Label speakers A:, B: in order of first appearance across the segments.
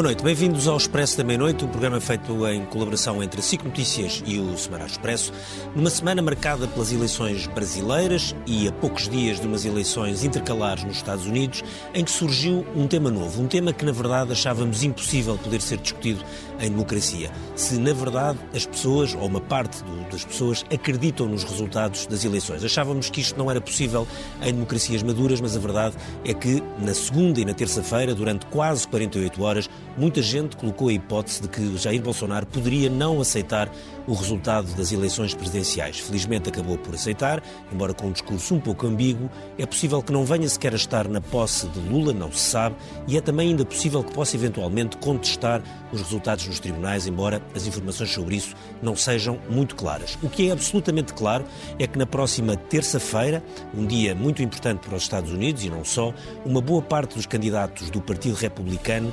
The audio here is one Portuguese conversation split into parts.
A: Boa noite, bem-vindos ao Expresso da Meia-Noite, um programa feito em colaboração entre a SIC Notícias e o Semanário Expresso, numa semana marcada pelas eleições brasileiras e a poucos dias de umas eleições intercalares nos Estados Unidos, em que surgiu um tema novo, um tema que na verdade achávamos impossível poder ser discutido em democracia. Se na verdade as pessoas, ou uma parte do, das pessoas, acreditam nos resultados das eleições. Achávamos que isto não era possível em democracias maduras, mas a verdade é que na segunda e na terça-feira, durante quase 48 horas, muita gente colocou a hipótese de que Jair Bolsonaro poderia não aceitar o resultado das eleições presidenciais. Felizmente acabou por aceitar, embora com um discurso um pouco ambíguo. É possível que não venha sequer a estar na posse de Lula, não se sabe, e é também ainda possível que possa eventualmente contestar os resultados nos tribunais, embora as informações sobre isso não sejam muito claras. O que é absolutamente claro é que na próxima terça-feira, um dia muito importante para os Estados Unidos e não só, uma boa parte dos candidatos do Partido Republicano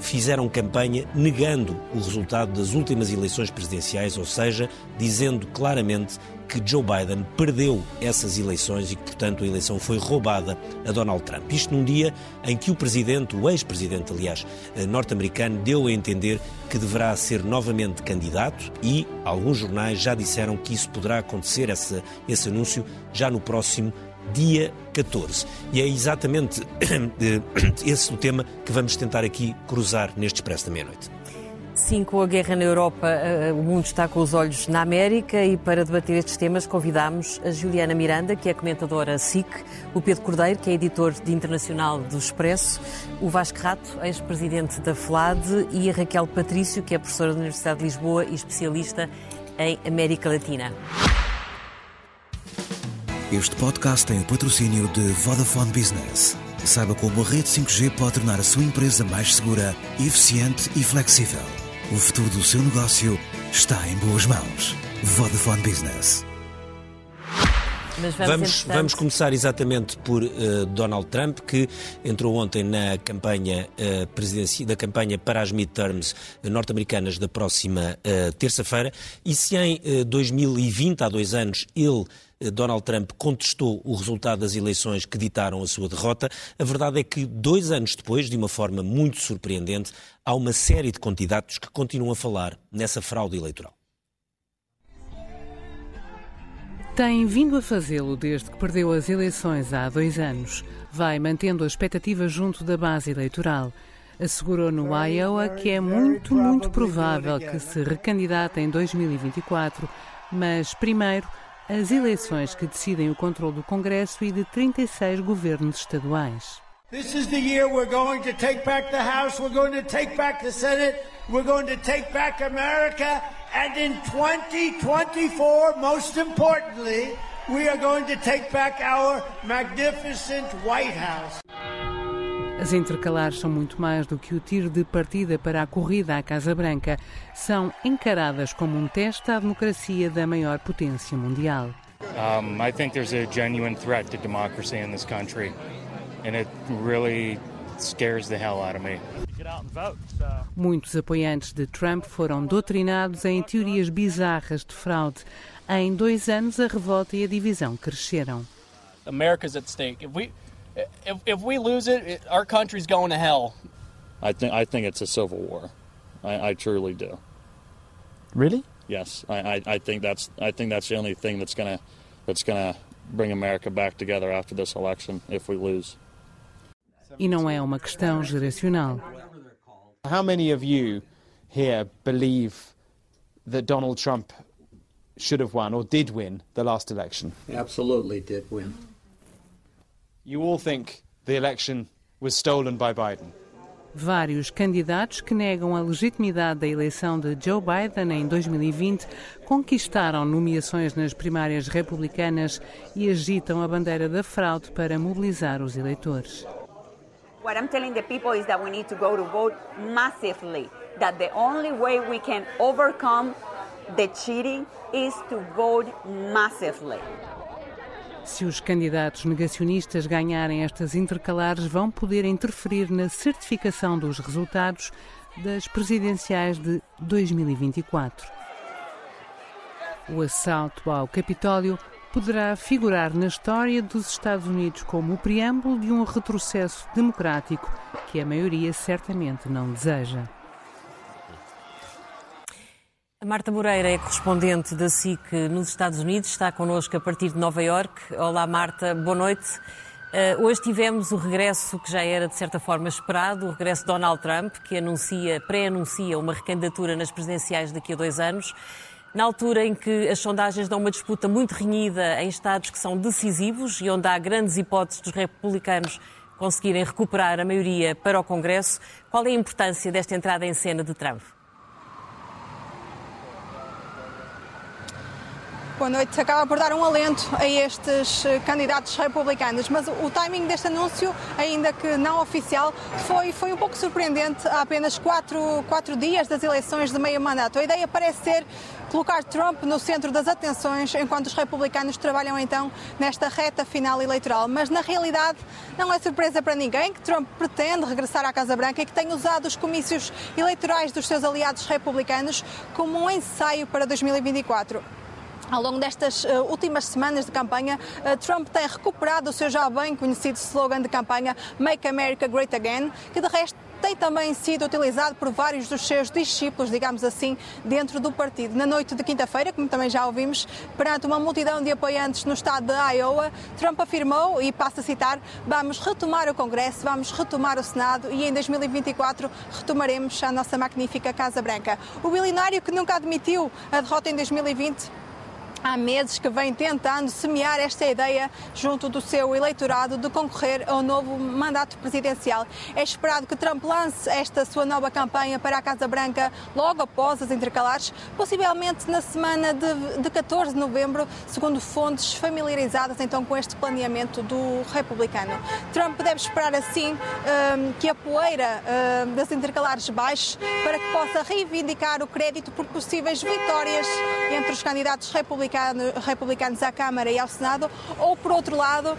A: fizeram campanha negando o resultado das últimas eleições presidenciais, ou seja, dizendo claramente que Joe Biden perdeu essas eleições e que, portanto, a eleição foi roubada a Donald Trump. Isto num dia em que o presidente, o ex-presidente, aliás, eh, norte-americano, deu a entender que deverá ser novamente candidato e alguns jornais já disseram que isso poderá acontecer, esse, esse anúncio, já no próximo dia 14. E é exatamente esse o tema que vamos tentar aqui cruzar neste Expresso da Meia-Noite.
B: Sim, com a guerra na Europa, eh, o mundo está com os olhos na América e para debater estes temas convidámos a Juliana Miranda, que é comentadora SIC, o Pedro Cordeiro, que é editor de internacional do Expresso, o Vasco Rato, ex-presidente da FLAD e a Raquel Patrício, que é professora da Universidade de Lisboa e especialista em América Latina.
C: Este podcast tem o patrocínio de Vodafone Business. Saiba como a rede 5G pode tornar a sua empresa mais segura, eficiente e flexível. O futuro do seu negócio está em boas mãos. Vodafone Business.
A: Mas vamos, vamos, vamos, começar exatamente por uh, Donald Trump, que entrou ontem na campanha uh, presidencial, da campanha para as midterms norte-americanas da próxima uh, terça-feira. E se em 2020, há dois anos, ele Donald Trump contestou o resultado das eleições que ditaram a sua derrota. A verdade é que, dois anos depois, de uma forma muito surpreendente, há uma série de candidatos que continuam a falar nessa fraude eleitoral.
D: Tem vindo a fazê-lo desde que perdeu as eleições há dois anos. Vai mantendo a expectativa junto da base eleitoral. Assegurou no Iowa que é muito, muito provável que se recandidate em 2024, mas primeiro as eleições que decidem o controle do Congresso e de 36 governos estaduais. This is the year we're going to take back the House, we're going to take back the Senate, we're going to take back America, and in 2024, most importantly, we are going to take back our magnificent White House. As intercalares são muito mais do que o tiro de partida para a corrida à Casa Branca. São encaradas como um teste à democracia da maior potência mundial. Um, I think there's a genuine threat to democracy in this country, and it really scares the hell out of me. Muitos apoiantes de Trump foram doutrinados em teorias bizarras de fraude. Em dois anos, a revolta e a divisão cresceram. America's at stake. If we if, if we lose it, it, our country's going to hell. I think I think it's a civil war. I, I truly do. Really? Yes, I, I, I, think that's I think that's the only thing that's gonna that's gonna bring America back together after this election if we lose. E não é uma questão geracional.
E: How many of you here believe that Donald Trump should have won or did win the last election?
F: Absolutely did win.
E: You all think the election was stolen by Biden.
D: Vários candidatos que negam a legitimidade da eleição de Joe Biden em 2020 conquistaram nomeações nas primárias republicanas e agitam a bandeira da fraude para mobilizar os eleitores. What I'm telling the people is that we need to go to vote massively. That the only way we can overcome the cheating is to vote massively. Se os candidatos negacionistas ganharem estas intercalares, vão poder interferir na certificação dos resultados das presidenciais de 2024. O assalto ao Capitólio poderá figurar na história dos Estados Unidos como o preâmbulo de um retrocesso democrático que a maioria certamente não deseja.
B: A Marta Moreira é correspondente da SIC nos Estados Unidos, está connosco a partir de Nova York. Olá Marta, boa noite. Uh, hoje tivemos o regresso que já era de certa forma esperado, o regresso de Donald Trump, que anuncia, pré-anuncia uma recandidatura nas presidenciais daqui a dois anos. Na altura em que as sondagens dão uma disputa muito renhida em estados que são decisivos e onde há grandes hipóteses dos republicanos conseguirem recuperar a maioria para o Congresso, qual é a importância desta entrada em cena de Trump?
F: Boa noite, acaba por dar um alento a estes eh, candidatos republicanos, mas o timing deste anúncio, ainda que não oficial, foi, foi um pouco surpreendente há apenas quatro, quatro dias das eleições de meio mandato. A ideia parece ser colocar Trump no centro das atenções, enquanto os republicanos trabalham então nesta reta final eleitoral. Mas na realidade não é surpresa para ninguém que Trump pretende regressar à Casa Branca e que tem usado os comícios eleitorais dos seus aliados republicanos como um ensaio para 2024. Ao longo destas uh, últimas semanas de campanha, uh, Trump tem recuperado o seu já bem conhecido slogan de campanha Make America Great Again, que de resto tem também sido utilizado por vários dos seus discípulos, digamos assim, dentro do partido. Na noite de quinta-feira, como também já ouvimos, perante uma multidão de apoiantes no estado de Iowa, Trump afirmou, e passo a citar, vamos retomar o Congresso, vamos retomar o Senado e em 2024 retomaremos a nossa magnífica Casa Branca. O bilionário que nunca admitiu a derrota em 2020 há meses que vem tentando semear esta ideia junto do seu eleitorado de concorrer ao novo mandato presidencial. É esperado que Trump lance esta sua nova campanha para a Casa Branca logo após as intercalares, possivelmente na semana de, de 14 de novembro, segundo fontes familiarizadas então com este planeamento do republicano. Trump deve esperar assim um, que a poeira um, das intercalares baixe para que possa reivindicar o crédito por possíveis vitórias entre os candidatos republicanos republicanos à Câmara e ao Senado, ou, por outro lado,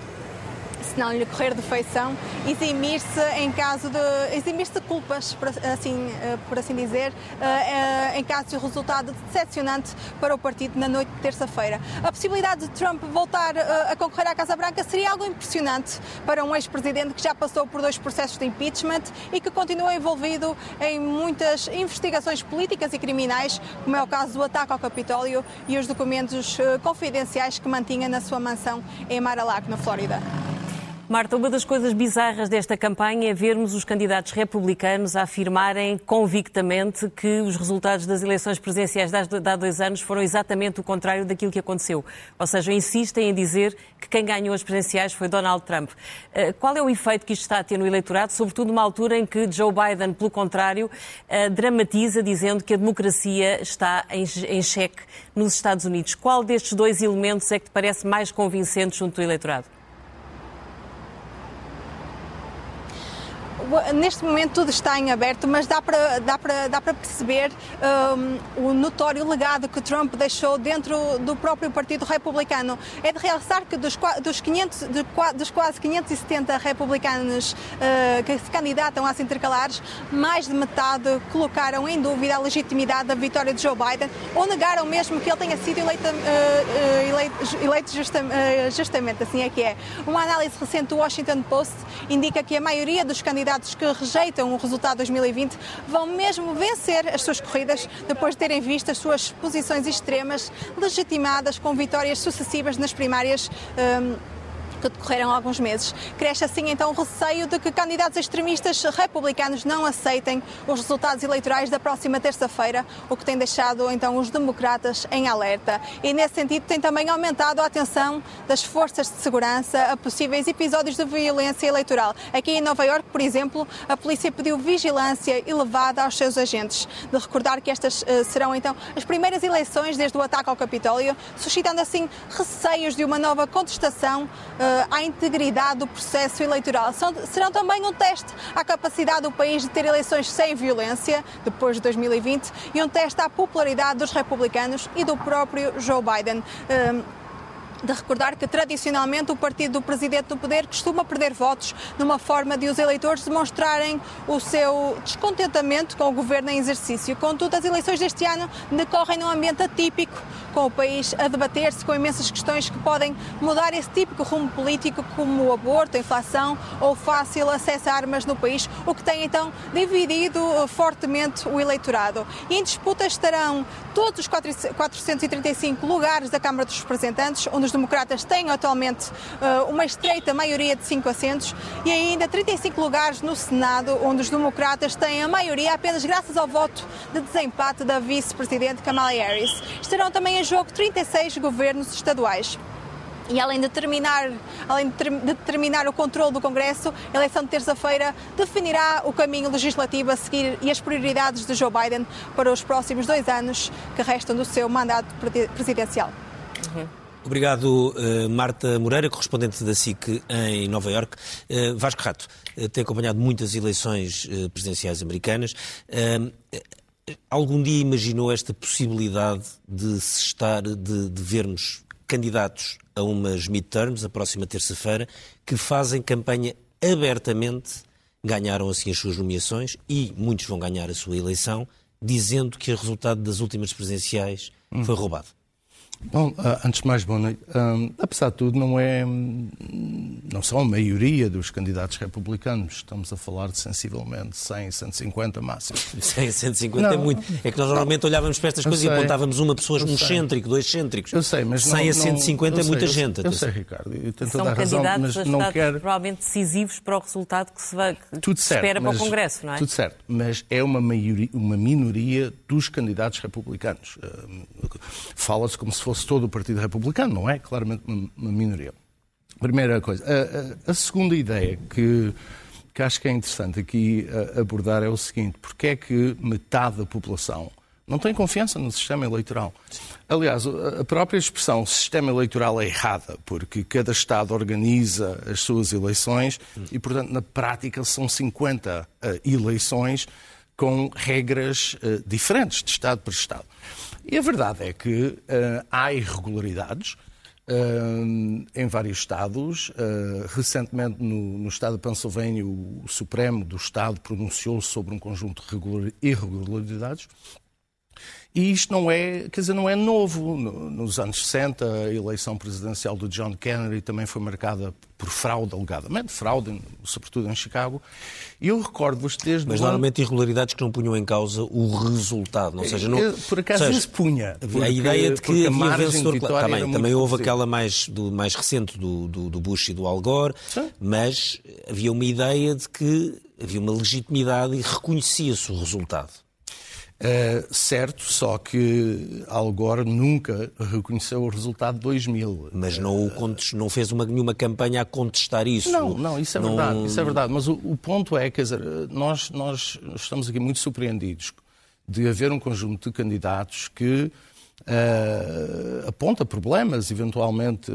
F: se não lhe correr de feição, eximir-se em caso de eximir-se de culpas, por assim, eh, por assim dizer, eh, eh, em caso de resultado decepcionante para o partido na noite de terça-feira. A possibilidade de Trump voltar a concorrer à Casa Branca seria algo impressionante para um ex-presidente que já passou por dois processos de impeachment e que continua envolvido em muitas investigações políticas e criminais, como é o caso do ataque ao Capitólio e os documentos confidenciais que mantinha na sua mansão em Mar-a-Lago, na Flórida.
B: Marta, uma das coisas bizarras desta campanha é vermos os candidatos republicanos afirmarem convictamente que os resultados das eleições presidenciais de há dois anos foram exatamente o contrário daquilo que aconteceu. Ou seja, insistem em dizer que quem ganhou as presidenciais foi Donald Trump. Eh, qual é o efeito que isto está a ter no eleitorado, sobretudo numa altura em que Joe Biden, pelo contrário, eh, dramatiza dizendo que a democracia está em xeque nos Estados Unidos? Qual destes dois elementos é que te parece mais convincente junto do eleitorado?
F: Neste momento tudo está em aberto, mas dá para, dá para, dá para perceber um, o notório legado que Trump deixou dentro do próprio Partido Republicano. É de realçar que dos, dos, 500, de, dos quase 570 republicanos uh, que se candidatam às intercalares, mais de metade colocaram em dúvida a legitimidade da vitória de Joe Biden ou negaram mesmo que ele tenha sido eleito, uh, eleito, eleito uh, justamente, assim é que é. Uma análise recente do Washington Post indica que a maioria dos candidatos candidatos que rejeitam o resultado de 2020 vão mesmo vencer as suas corridas depois de terem visto as suas posições extremas legitimadas com vitórias sucessivas nas primárias. Um, que decorreram alguns meses. Cresce assim então o receio de que candidatos extremistas republicanos não aceitem os resultados eleitorais da próxima terça-feira, o que tem deixado então os democratas em alerta. E nesse sentido tem também aumentado a atenção das forças de segurança a possíveis episódios de violência eleitoral. Aqui em Nova York, por exemplo, a polícia pediu vigilância elevada aos seus agentes. De recordar que estas uh, serão então as primeiras eleições desde o ataque ao Capitólio, suscitando assim receios de uma nova contestação uh, à integridade do processo eleitoral. São, serão também um teste à capacidade do país de ter eleições sem violência, depois de 2020, e um teste à popularidade dos republicanos e do próprio Joe Biden. Um, de recordar que tradicionalmente o partido do presidente do poder costuma perder votos numa forma de os eleitores demonstrarem o seu descontentamento com o governo em exercício. Contudo, as eleições deste ano decorrem num ambiente atípico, com o país a debater-se com imensas questões que podem mudar esse típico rumo político, como o aborto, a inflação ou fácil acesso a armas no país, o que tem então dividido fortemente o eleitorado. E em disputa estarão todos os 435 lugares da Câmara dos Representantes, onde os democratas têm atualmente uh, uma estreita maioria de cinco assentos, e ainda 35 lugares no Senado, onde os democratas têm a maioria apenas graças ao voto de desempate da vice-presidente Kamala Harris. Estarão também em jogo 36 governos estaduais. E além de, terminar, além de terminar o controle do Congresso, a eleição de terça-feira definirá o caminho legislativo a seguir e as prioridades de Joe Biden para os próximos dois anos que restam do seu mandato presidencial.
A: Uhum. Obrigado, uh, Marta Moreira, correspondente da SIC em Nova Iorque. Uh, Vasco Rato, uh, tem acompanhado muitas eleições presidenciais americanas. algum dia imaginou esta possibilidade de se estar, de, de vermos candidatos a umas midterms, a próxima terça-feira, que fazem campanha abertamente, ganharam assim as suas nomeações e muitos vão ganhar a sua eleição, dizendo que o resultado das últimas presidenciais foi roubado.
G: Bom, ah, antes de mais, boa noite. Um, apesar de tudo, não é. Não são a maioria dos candidatos republicanos. Estamos a falar de sensivelmente 100, 150 máximo.
A: 100, 150 não, é muito. É que nós normalmente não, olhávamos para estas coisas sei, e apontávamos uma pessoa, um excêntrico, dois excêntricos.
G: Eu sei, mas.
A: 100
G: não,
A: a 150 é muita gente.
G: Eu, eu sei, Ricardo. Eu tenho
B: são
G: a razão,
B: mas
G: não quero.
B: provavelmente decisivos para o resultado que se, vai, que
G: tudo
B: se
G: certo,
B: espera para o Congresso, não é?
G: Tudo certo. Mas é uma, maioria, uma minoria dos candidatos republicanos. Fala-se como se fosse todo o Partido Republicano não é? Claramente uma, minoria. Primeira coisa. A, a, a, segunda ideia que, que acho que é interessante aqui abordar é o seguinte: porque é que metade da população não tem confiança no sistema eleitoral? Aliás, a própria expressão sistema eleitoral é errada, porque cada Estado organiza as suas eleições e, portanto, na prática são 50 uh, eleições com regras uh, diferentes de Estado para Estado. E a verdade é que uh, há irregularidades uh, em vários estados. Uh, recentemente, no, no, estado de Pensilvânia, o Supremo do Estado pronunciou-se sobre um conjunto de irregularidades e isto não é, quer dizer, não é novo. Nos anos 60, a eleição presidencial do John Kennedy também foi marcada por fraude, alegadamente, fraude, sobretudo em Chicago. E eu recordo-vos desde...
A: Mas normalmente irregularidades que não punham em causa o resultado, ou seja... Não...
G: Por acaso seja, isso punha.
A: Porque, a ideia de que havia vencedor... Também, também houve aquela mais, do, mais recente do, do, do Bush e do Al Gore, Sim. mas havia uma ideia de que havia uma legitimidade e reconhecia-se o resultado.
G: Uh, certo, só que Al Gore nunca reconheceu o resultado de 2000.
A: Mas não, o não fez uma, nenhuma campanha a contestar isso.
G: Não, não, isso é não... verdade, isso é verdade. Mas o, o, ponto é, quer dizer, nós, nós estamos aqui muito surpreendidos de haver um conjunto de candidatos que uh, aponta problemas, eventualmente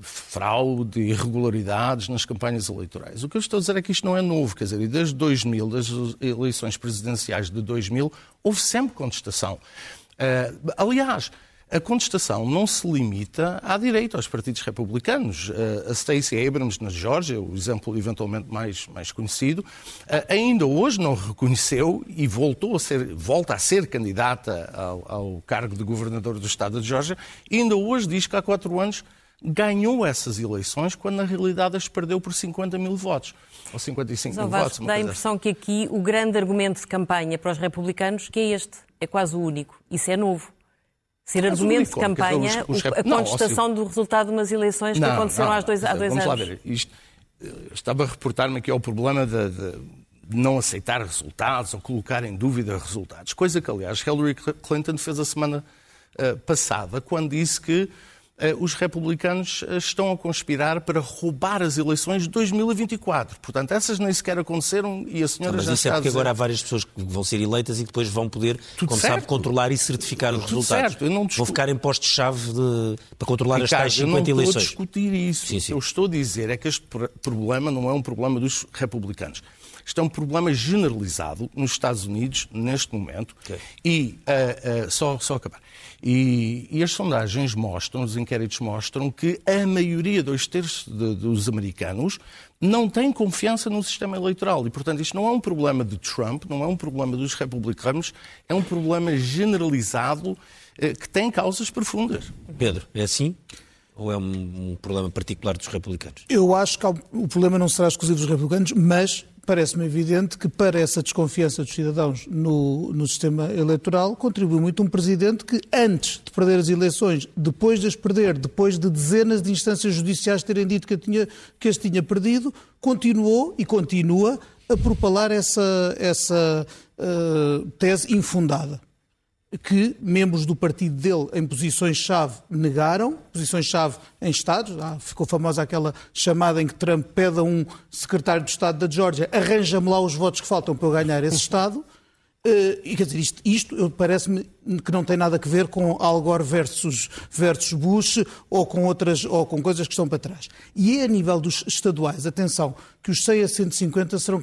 G: fraude, irregularidades nas campanhas eleitorais. O que eu estou a dizer é que isto não é novo, quer dizer, desde 2000, das eleições presidenciais de 2000, houve sempre contestação. Uh, aliás, a contestação não se limita à direita, aos partidos republicanos. A Stacey Abrams, na Geórgia, o exemplo eventualmente mais, mais conhecido, ainda hoje não reconheceu e voltou a ser, volta a ser candidata ao, ao cargo de governador do estado de Geórgia, ainda hoje diz que há quatro anos ganhou essas eleições, quando na realidade as perdeu por 50 mil votos. Ou 55 Mas, mil votos.
B: Dá a impressão assim. que aqui o grande argumento de campanha para os republicanos que é este, é quase o único. Isso é novo ser Mas argumento de campanha os, os rep... a contestação não, do resultado de umas eleições não, que aconteceram não, há dois, há dois
G: vamos
B: anos.
G: Vamos lá ver. Isto, eh, estava a reportar-me aqui ao problema de, de, não aceitar resultados ou colocar em dúvida resultados. Coisa que, aliás, Hillary Clinton fez a semana uh, passada, quando disse que os republicanos eh, estão a conspirar para roubar as eleições de 2024. Portanto, essas nem sequer aconteceram e a senhora
A: não, mas
G: já
A: isso
G: é
A: porque agora há várias pessoas que vão ser eleitas e depois vão poder, Tudo como certo. sabe, controlar e certificar os Tudo resultados. Certo. Eu não discu... Vão ficar em postos-chave de... para controlar Ricardo, as tais 50 eleições. Eu não
G: estou a discutir isso. Sim, sim. O que eu estou a dizer é que este problema não é um problema dos republicanos. Isto é um problema generalizado nos Estados Unidos neste momento. Okay. E uh, uh, só, só acabar. E, e, as sondagens mostram, os inquéritos mostram que a maioria, dois terços de, dos americanos, não tem confiança no sistema eleitoral. E, portanto, isto não é um problema de Trump, não é um problema dos republicanos, é um problema generalizado eh, que tem causas profundas.
A: Pedro, é assim? Ou é um, um problema particular dos republicanos?
H: Eu acho que o problema não será exclusivo dos republicanos, mas parece-me evidente que para essa desconfiança dos cidadãos no, no, sistema eleitoral contribui muito um presidente que, antes de perder as eleições, depois de as perder, depois de dezenas de instâncias judiciais terem dito que, tinha, que as tinha perdido, continuou e continua a propalar essa, essa uh, tese infundada que membros do partido dele em posições-chave negaram, posições-chave em Estados. Ah, ficou famosa aquela chamada em que Trump pede a um secretário de Estado da Geórgia arranja-me lá os votos que faltam para eu ganhar esse Estado. Uh, e quer dizer, isto, isto parece-me que não tem nada a ver com Al Gore versus, versus Bush ou com outras ou com coisas que estão para trás. E é a nível dos estaduais, atenção, que os 100 a 150 serão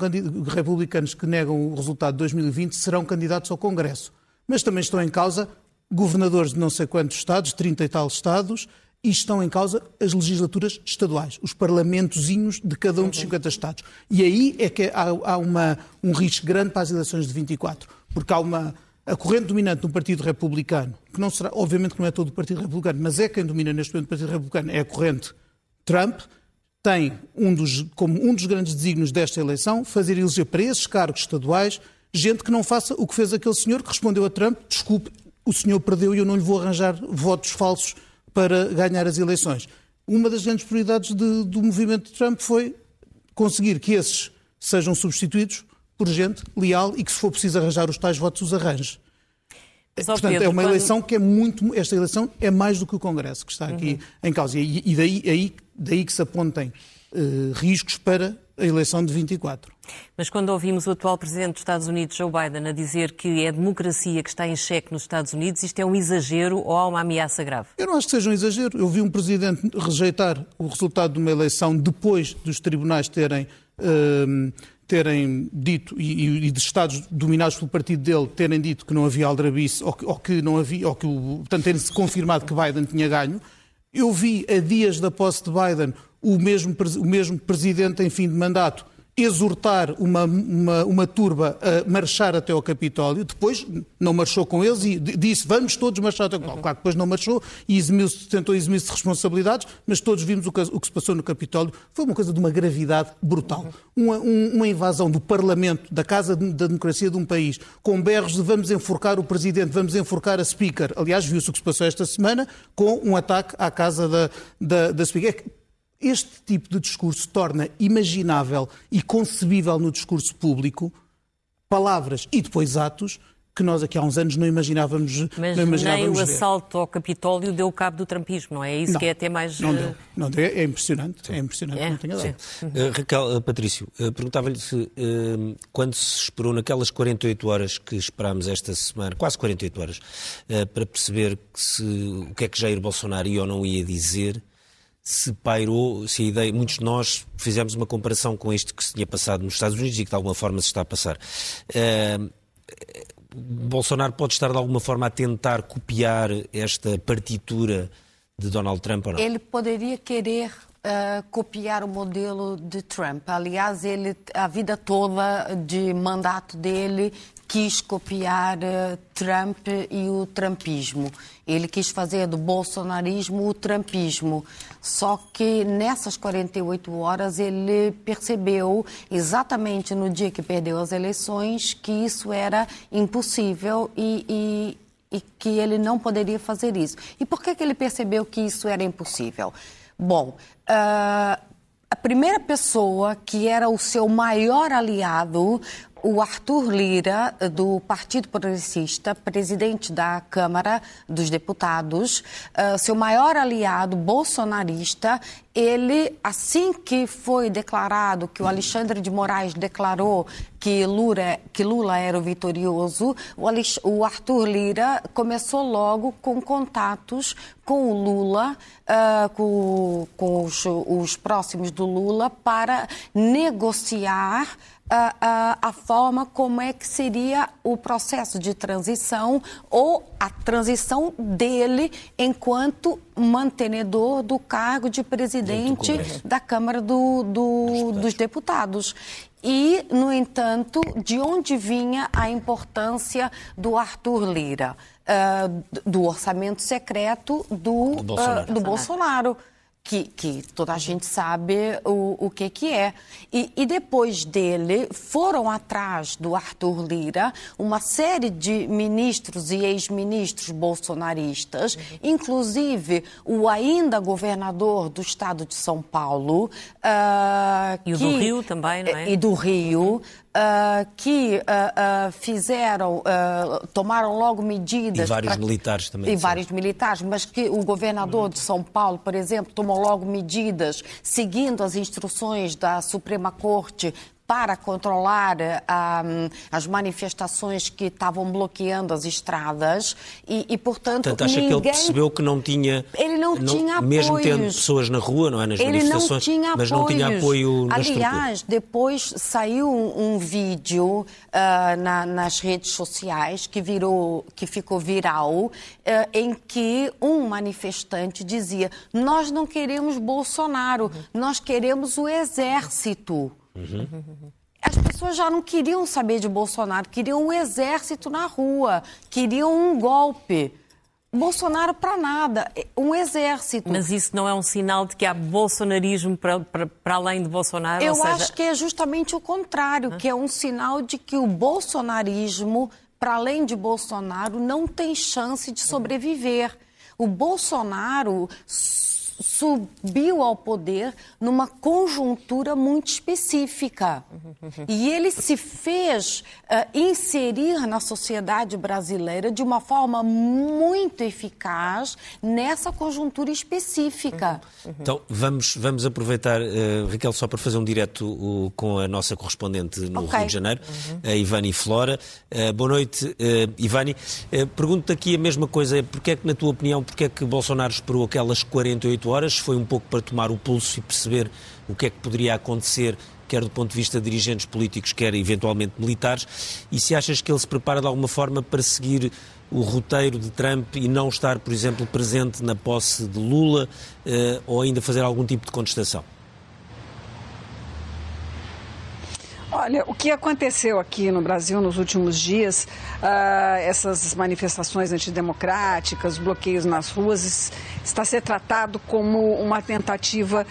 H: republicanos que negam o resultado de 2020 serão candidatos ao Congresso mas também estão em causa governadores de não sei quantos estados, 30 e tal estados, e estão em causa as legislaturas estaduais, os parlamentozinhos de cada um dos 50 estados. E aí é que há, há uma, um risco grande para as eleições de 24, porque há uma a corrente dominante do Partido Republicano, que não será, obviamente que não é todo o Partido Republicano, mas é quem domina neste momento o Partido Republicano, é a corrente Trump, tem um dos, como um dos grandes desígnios desta eleição fazer eleger para esses cargos estaduais gente que não faça o que fez aquele senhor que respondeu a Trump: desculpe, o senhor perdeu e eu não lhe vou arranjar votos falsos para ganhar as eleições. Uma das grandes prioridades de, do movimento de Trump foi conseguir que esses sejam substituídos por gente leal e que, se for preciso arranjar os tais votos, os arranje. Portanto, Pedro, é uma eleição quando... que é muito. Esta eleição é mais do que o Congresso que está aqui uhum. em causa. E, e daí, aí, daí que se apontem uh, riscos para a eleição de 24.
B: Mas quando ouvimos o atual Presidente dos Estados Unidos, Joe Biden, a dizer que é a democracia que está em xeque nos Estados Unidos, isto é um exagero ou há uma ameaça grave?
H: Eu não acho que seja um exagero. Eu vi um Presidente rejeitar o resultado de uma eleição depois dos tribunais terem. Uh, terem dito, e, e, de Estados dominados pelo partido dele, terem dito que não havia aldrabice, ou que, ou que não havia, ou que, portanto, terem-se confirmado que Biden tinha ganho. Eu vi, a dias da posse de Biden, o mesmo, o mesmo presidente em fim de mandato exortar uma, uma, uma, turba a marchar até ao Capitólio, depois não marchou com eles e disse vamos todos marchar até ao Capitólio. Claro que depois não marchou e eximiu tentou eximir-se de responsabilidades, mas todos vimos o que, o que, se passou no Capitólio. Foi uma coisa de uma gravidade brutal. Uma, uma invasão do Parlamento, da Casa da Democracia de um país, com berros de vamos enforcar o Presidente, vamos enforcar a Speaker. Aliás, viu-se o que se passou esta semana com um ataque à Casa da, da, da Speaker. Este tipo de discurso torna imaginável e concebível no discurso público palavras e depois atos que nós aqui há uns anos não imaginávamos
B: Mas
H: não imaginávamos
B: nem o assalto ao Capitólio deu cabo do trampismo, não é? É isso
H: não,
B: que é até mais...
H: Não deu, não deu. É impressionante, Sim. é impressionante, é, não tenho
A: uh, Raquel, uh, Patrício, uh, perguntava-lhe se quando se esperou naquelas 48 horas que esperámos esta semana, quase 48 horas, para perceber se, o que é que Jair Bolsonaro ia ou não ia dizer, se pairou, se a ideia, muitos de nós fizemos uma comparação com isto que se tinha passado nos Estados Unidos e que de alguma forma se está a passar. Uh, Bolsonaro pode estar de alguma forma a tentar copiar esta partitura de Donald Trump ou não?
I: Ele poderia querer uh, copiar o modelo de Trump. Aliás, ele a vida toda de mandato dele quis copiar uh, Trump e o trumpismo. Ele quis fazer do bolsonarismo o trumpismo. Só que nessas 48 horas ele percebeu, exatamente no dia que perdeu as eleições, que isso era impossível e, e, e que ele não poderia fazer isso. E por que, que ele percebeu que isso era impossível? Bom, uh, a primeira pessoa que era o seu maior aliado o Arthur Lira, do Partido Progressista, presidente da Câmara dos Deputados, uh, seu maior aliado bolsonarista, ele, assim que foi declarado, que o Alexandre de Moraes declarou que Lula, que Lula era o vitorioso, o, Arthur Lira começou logo com contatos com o Lula, com, com os, os próximos do Lula, para negociar a, a, a, forma como é que seria o processo de transição ou a transição dele enquanto mantenedor do cargo de presidente da Câmara do, do, dos Deputados. E, no entanto, de onde vinha a importância do Arthur Lira? Uh, do orçamento secreto do, do Bolsonaro. Uh, do Bolsonaro que, que, toda a gente sabe o, o que, que é. E, e, depois dele foram atrás do Arthur Lira uma série de ministros e ex-ministros bolsonaristas, inclusive o ainda governador do estado de São Paulo.
B: Uh, e o do Rio também, não é?
I: E do Rio, uh, que uh, fizeram, tomaram logo medidas.
A: E vários pra... militares também.
I: E vários militares, mas que o governador de São Paulo, por exemplo, tomou logo medidas seguindo as instruções da Suprema Corte para controlar um, as manifestações que estavam bloqueando as estradas e, e portanto,
A: portanto acha
I: ninguém...
A: que ele percebeu que não tinha
I: ele não, não tinha
A: mesmo
I: apoios.
A: tendo pessoas na rua não é nas
I: ele
A: manifestações
I: não tinha
A: mas não tinha apoio na
I: aliás
A: estrutura.
I: depois saiu um, um vídeo uh, na, nas redes sociais que virou que ficou viral uh, em que um manifestante dizia nós não queremos Bolsonaro nós queremos o exército Uhum. As pessoas já não queriam saber de Bolsonaro, queriam um exército na rua, queriam um golpe. Bolsonaro para nada, um exército.
B: Mas isso não é um sinal de que há bolsonarismo para, para, para além de Bolsonaro?
I: Eu
B: seja...
I: acho que é justamente o contrário, que é um sinal de que o bolsonarismo, para além de Bolsonaro, não tem chance de sobreviver. O Bolsonaro subiu ao poder numa conjuntura muito específica. E ele se fez uh, inserir na sociedade brasileira de uma forma muito eficaz nessa conjuntura específica.
A: Então, vamos, vamos aproveitar, uh, Raquel, só para fazer um direto uh, com a nossa correspondente no okay. Rio de Janeiro, a Ivani Flora. Uh, boa noite, Ivani. Pergunto-te aqui a mesma coisa, porque é que, na tua opinião, porque é que Bolsonaro esperou aquelas 48 horas, foi um pouco para tomar o pulso e perceber o que é que poderia acontecer quer do ponto de vista de dirigentes políticos, quer eventualmente militares, e se achas que ele se prepara de alguma forma para seguir o roteiro de Trump e não estar, por exemplo, presente na posse de Lula uh, ou ainda fazer algum tipo de contestação?
J: Olha, o que aconteceu aqui no Brasil nos últimos dias, uh, essas manifestações antidemocráticas, bloqueios nas ruas, está a ser tratado como uma tentativa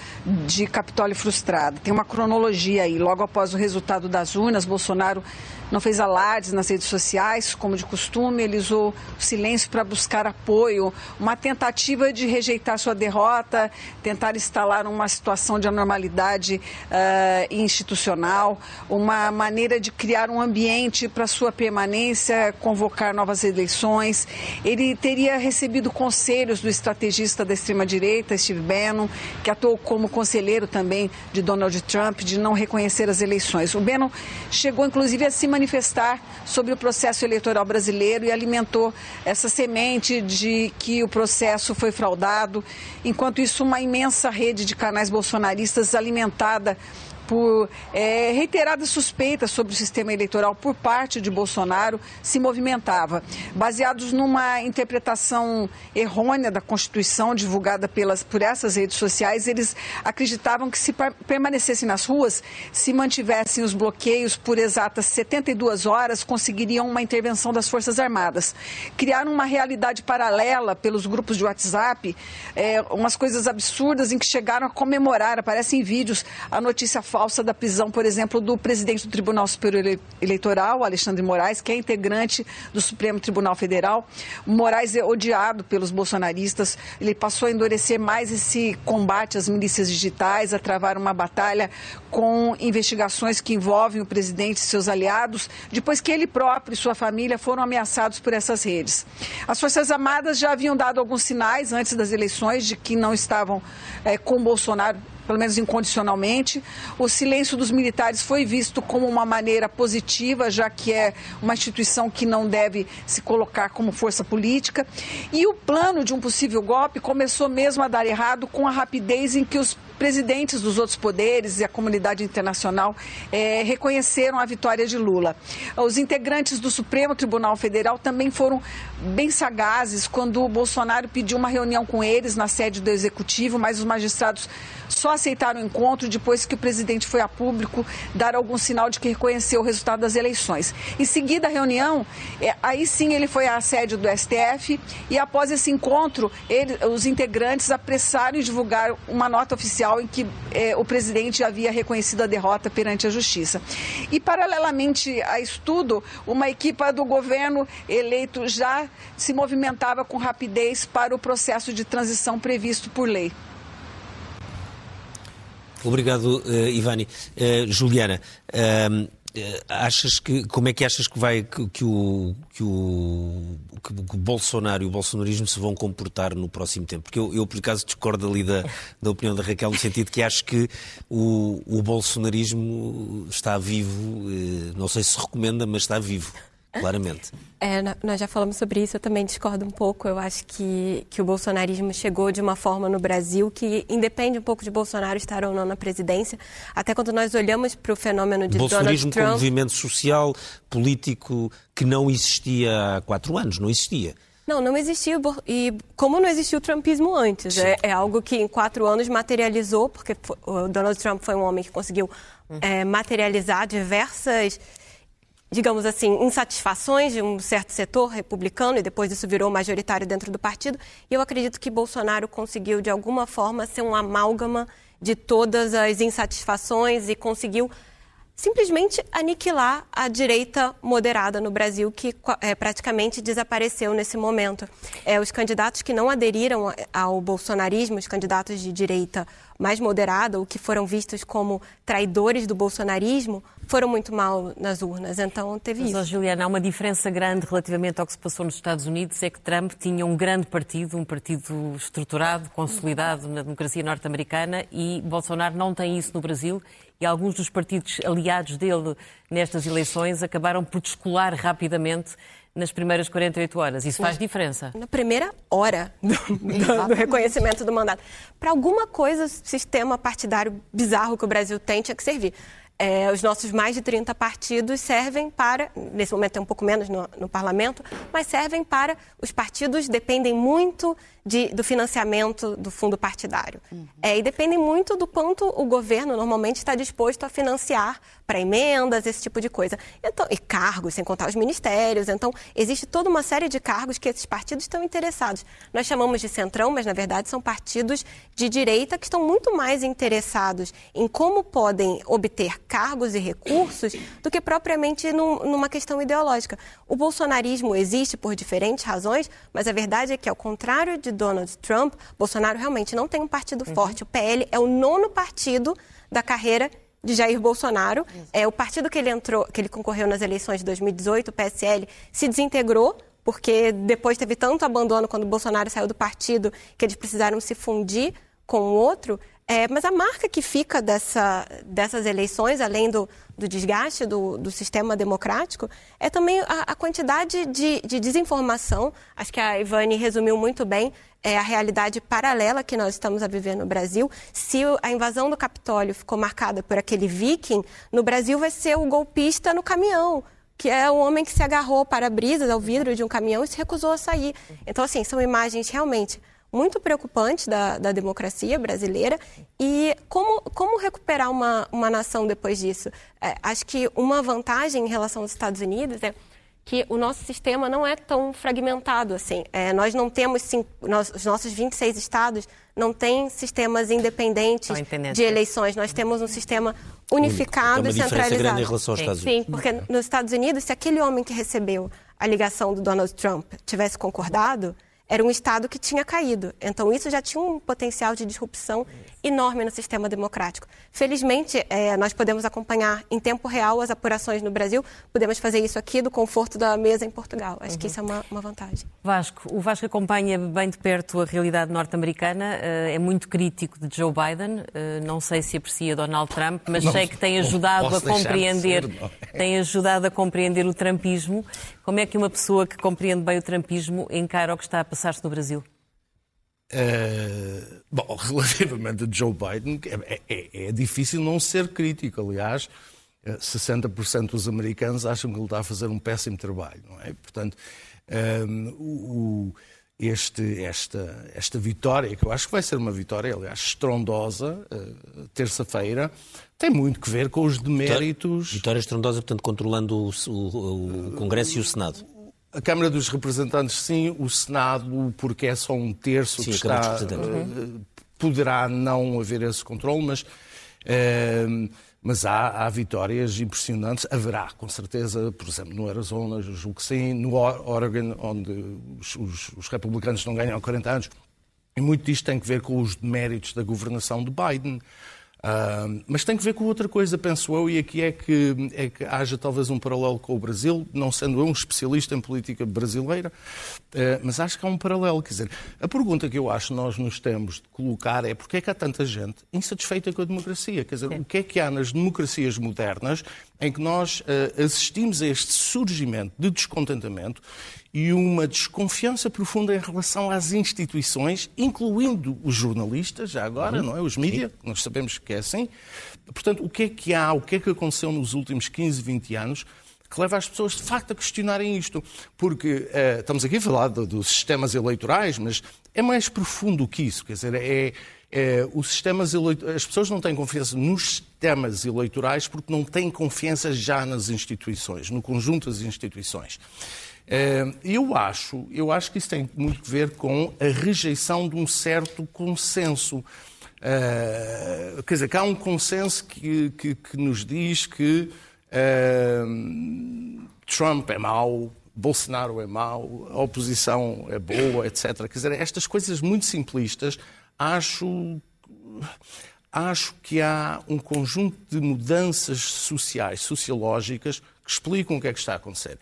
J: de Capitólio frustrado. Tem uma cronologia aí. Logo após o resultado das urnas, Bolsonaro não fez alardes nas redes sociais, como de costume, ele usou o silêncio para buscar apoio, uma tentativa de rejeitar sua derrota, tentar instalar uma situação de anormalidade uh, institucional, uma maneira de criar um ambiente para sua permanência, convocar novas eleições. Ele teria recebido conselhos do estrategista da extrema-direita, Steve Bannon, que atuou como conselheiro também de Donald Trump, de não reconhecer as eleições. O Bannon chegou, inclusive, a se manifestar sobre o processo eleitoral brasileiro e alimentou essa semente de que o processo foi fraudado. Enquanto isso, uma imensa rede de canais bolsonaristas alimentada por é, reiteradas suspeitas sobre o sistema eleitoral por parte de Bolsonaro se movimentava. Baseados numa interpretação errônea da Constituição divulgada pelas, por essas redes sociais, eles acreditavam que se permanecessem nas ruas, se mantivessem os bloqueios por exatas 72 horas, conseguiriam uma intervenção das Forças Armadas. Criaram uma realidade paralela pelos grupos de WhatsApp, é, umas coisas absurdas em que chegaram a comemorar, aparecem vídeos, a notícia falsa da prisão, por exemplo, do presidente do Tribunal Superior Eleitoral, Alexandre Moraes, que é integrante do Supremo Tribunal Federal. Moraes é odiado pelos bolsonaristas. Ele passou a endurecer mais esse combate às milícias digitais, a travar uma batalha com investigações que envolvem o presidente e seus aliados, depois que ele próprio e sua família foram ameaçados por essas redes. As Forças Armadas já haviam dado alguns sinais antes das eleições de que não estavam é, com Bolsonaro pelo menos incondicionalmente. O silêncio dos militares foi visto como uma maneira positiva, já que é uma instituição que não deve se colocar como força política. E o plano de um possível golpe começou mesmo a dar errado com a rapidez em que os presidentes dos outros poderes e a comunidade internacional é, reconheceram a vitória de Lula. Os integrantes do Supremo Tribunal Federal também foram bem sagazes quando o Bolsonaro pediu uma reunião com eles na sede do Executivo, mas os magistrados só aceitaram o encontro depois que o presidente foi a público dar algum sinal de que reconheceu o resultado das eleições. Em seguida, a reunião, é, aí sim ele foi à sede do STF e após esse encontro, ele, os integrantes apressaram em divulgar uma nota oficial em que é, o presidente havia reconhecido a derrota perante a justiça. E paralelamente a isso tudo, uma equipa do governo eleito já se movimentava com rapidez para o processo de transição previsto por lei.
A: Obrigado, uh, Ivani. Uh, Juliana, uh, achas que como é que achas que vai que, que o que o que Bolsonaro e o bolsonarismo se vão comportar no próximo tempo? Porque eu, eu por acaso discordo ali da, da opinião da Raquel no sentido que acho que o, o bolsonarismo está vivo, não sei se recomenda, mas está vivo claramente.
K: É, nós já falamos sobre isso, eu também discordo um pouco. Eu acho que, que o bolsonarismo chegou de uma forma no Brasil que independe um pouco de Bolsonaro estar ou não na presidência. Até quando nós olhamos para o fenômeno de
A: bolsonarismo
K: Donald Trump...
A: como movimento social, político, que não existia há quatro anos, não existia.
K: Não, não existia, e como não existiu o trumpismo antes. É, é, algo que em quatro anos materializou, porque o Donald Trump foi um homem que conseguiu hum. é, materializar diversas digamos assim, insatisfações de um certo setor republicano e depois isso virou majoritário dentro do partido. E eu acredito que Bolsonaro conseguiu, de alguma forma, ser um amálgama de todas as insatisfações e conseguiu simplesmente aniquilar a direita moderada no Brasil, que é, praticamente desapareceu nesse momento. É, os candidatos que não aderiram ao bolsonarismo, os candidatos de direita mais moderada, ou que foram vistos como traidores do bolsonarismo, foram muito mal nas urnas. Então teve
B: Mas,
K: isso.
B: Mas, Juliana, há uma diferença grande relativamente ao que se passou nos Estados Unidos, é que Trump tinha um grande partido, um partido estruturado, consolidado na democracia norte-americana, e Bolsonaro não tem isso no Brasil e alguns dos partidos aliados dele nestas eleições acabaram por descolar rapidamente nas primeiras 48 horas. Isso faz diferença?
K: Na primeira hora do, do, do reconhecimento do mandato. Para alguma coisa, o sistema partidário bizarro que o Brasil tem tinha que servir. É, os nossos mais de 30 partidos servem para, nesse momento tem um pouco menos no, no parlamento, mas servem para, os partidos dependem muito de, do financiamento do fundo partidário. Uhum. É, e dependem muito do quanto o governo normalmente está disposto a financiar para emendas, esse tipo de coisa. Então, e cargos, sem contar os ministérios. Então, existe toda uma série de cargos que esses partidos estão interessados. Nós chamamos de centrão, mas na verdade são partidos de direita que estão muito mais interessados em como podem obter cargos e recursos do que propriamente num, numa questão ideológica. O bolsonarismo existe por diferentes razões, mas a verdade é que, ao contrário de Donald Trump, Bolsonaro realmente não tem um partido uhum. forte. O PL é o nono partido da carreira de Jair Bolsonaro. É o partido que ele entrou, que ele concorreu nas eleições de 2018, o PSL, se desintegrou porque depois teve tanto abandono quando Bolsonaro saiu do partido que eles precisaram se fundir com o outro. É, mas a marca que fica dessa, dessas eleições, além do, do desgaste do, do, sistema democrático, é também a, a quantidade de, de, desinformação. Acho que a Ivane resumiu muito bem é, a realidade paralela que nós estamos a viver no Brasil. Se a invasão do Capitólio ficou marcada por aquele viking, no Brasil vai ser o golpista no caminhão que é o homem que se agarrou para brisas ao vidro de um caminhão e se recusou a sair. Então, assim, são imagens realmente muito preocupante da, da democracia brasileira e como, como recuperar uma, uma nação depois disso? É, acho que uma vantagem em relação aos Estados Unidos é que o nosso sistema não é tão fragmentado assim. É, nós não temos, sim, nós, os nossos 26 estados não têm sistemas independentes de eleições. Nós temos um sistema unificado e centralizado.
A: grande em relação aos Estados
K: Unidos. Sim, porque nos Estados Unidos, se aquele homem que recebeu a ligação do Donald Trump tivesse concordado, era um Estado que tinha caído. Então, isso já tinha um potencial de disrupção enorme no sistema democrático. Felizmente, é, nós podemos acompanhar em tempo real as apurações no Brasil, podemos fazer isso aqui do conforto da mesa em Portugal. Acho uhum. que isso é uma, uma, vantagem.
B: Vasco, o Vasco acompanha bem de perto a realidade norte-americana, é muito crítico de Joe Biden, não sei se aprecia Donald Trump, mas não, sei que tem ajudado a compreender, ser, é? tem ajudado a compreender o trumpismo. Como é que uma pessoa que compreende bem o trumpismo encara o que está a passar-se no Brasil?
G: Uh, bom, relativamente a Joe Biden, é, é, é, difícil não ser crítico. Aliás, 60% dos americanos acham que ele está a fazer um péssimo trabalho, não é? Portanto, um, o, este, esta, esta vitória, que eu acho que vai ser uma vitória, aliás, estrondosa, uh, terça-feira, tem muito que ver com os deméritos.
A: Vitória estrondosa, portanto, controlando o, o, o Congresso e o Senado.
G: A Câmara dos Representantes, sim, o Senado, porque é só um terço sim, que está. Uh, poderá não haver esse controle, mas. Uh, mas há, há, vitórias impressionantes. Haverá, com certeza, por exemplo, no Arizona, julgo que sim, no Oregon, onde os, os, os, republicanos não ganham há 40 anos. E muito disto tem que ver com os méritos da governação de Biden. Uh, mas tem que ver com outra coisa, penso eu, e aqui é que, é que haja talvez um paralelo com o Brasil, não sendo eu um especialista em política brasileira, mas acho que há um paralelo. Quer dizer, a pergunta que eu acho que nós nos temos de colocar é porque é que há tanta gente insatisfeita com a democracia? Quer dizer, Sim. o que é que há nas democracias modernas em que nós uh, assistimos a este surgimento de descontentamento e uma desconfiança profunda em relação às instituições, incluindo os jornalistas, já agora, uhum. não é? Os mídias, nós sabemos que é assim. Portanto, o que é que há, o que é que aconteceu nos últimos 15, 20 anos que leva as pessoas, de facto, a questionarem isto? Porque uh, estamos aqui a falar dos sistemas eleitorais, mas é mais profundo que isso. Quer dizer, é, é, os sistemas as pessoas não têm confiança nos sistemas eleitorais porque não têm confiança já nas instituições, no conjunto das instituições. Eh, eu acho, eu acho que isso tem muito a ver com a rejeição de um certo consenso. Uh, quer dizer, que há um consenso que, que, que nos diz que uh, Trump é mau, Bolsonaro é mau, a oposição é boa, etc. Quer dizer, estas coisas muito simplistas, acho, acho que há um conjunto de mudanças sociais, sociológicas, que explicam o que é que está a acontecer.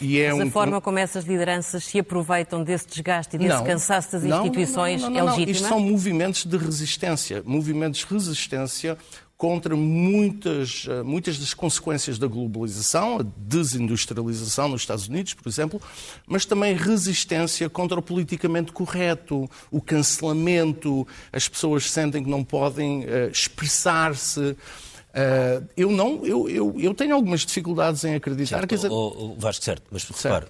B: E é Mas um... a forma como essas lideranças se aproveitam desse desgaste e desse não, cansaço das instituições
G: não, não, não,
B: é legítima?
G: Isto são movimentos de resistência, movimentos de resistência contra muitas, eh, muitas das consequências da globalização, a desindustrialização nos Estados Unidos, por exemplo, mas também resistência contra o politicamente correto, o cancelamento, as pessoas sentem que não podem uh, expressar-se. Uh, eu não, eu, eu, eu tenho algumas dificuldades em acreditar.
A: Certo,
G: quer dizer...
A: oh, oh, Vasco, certo, mas repare,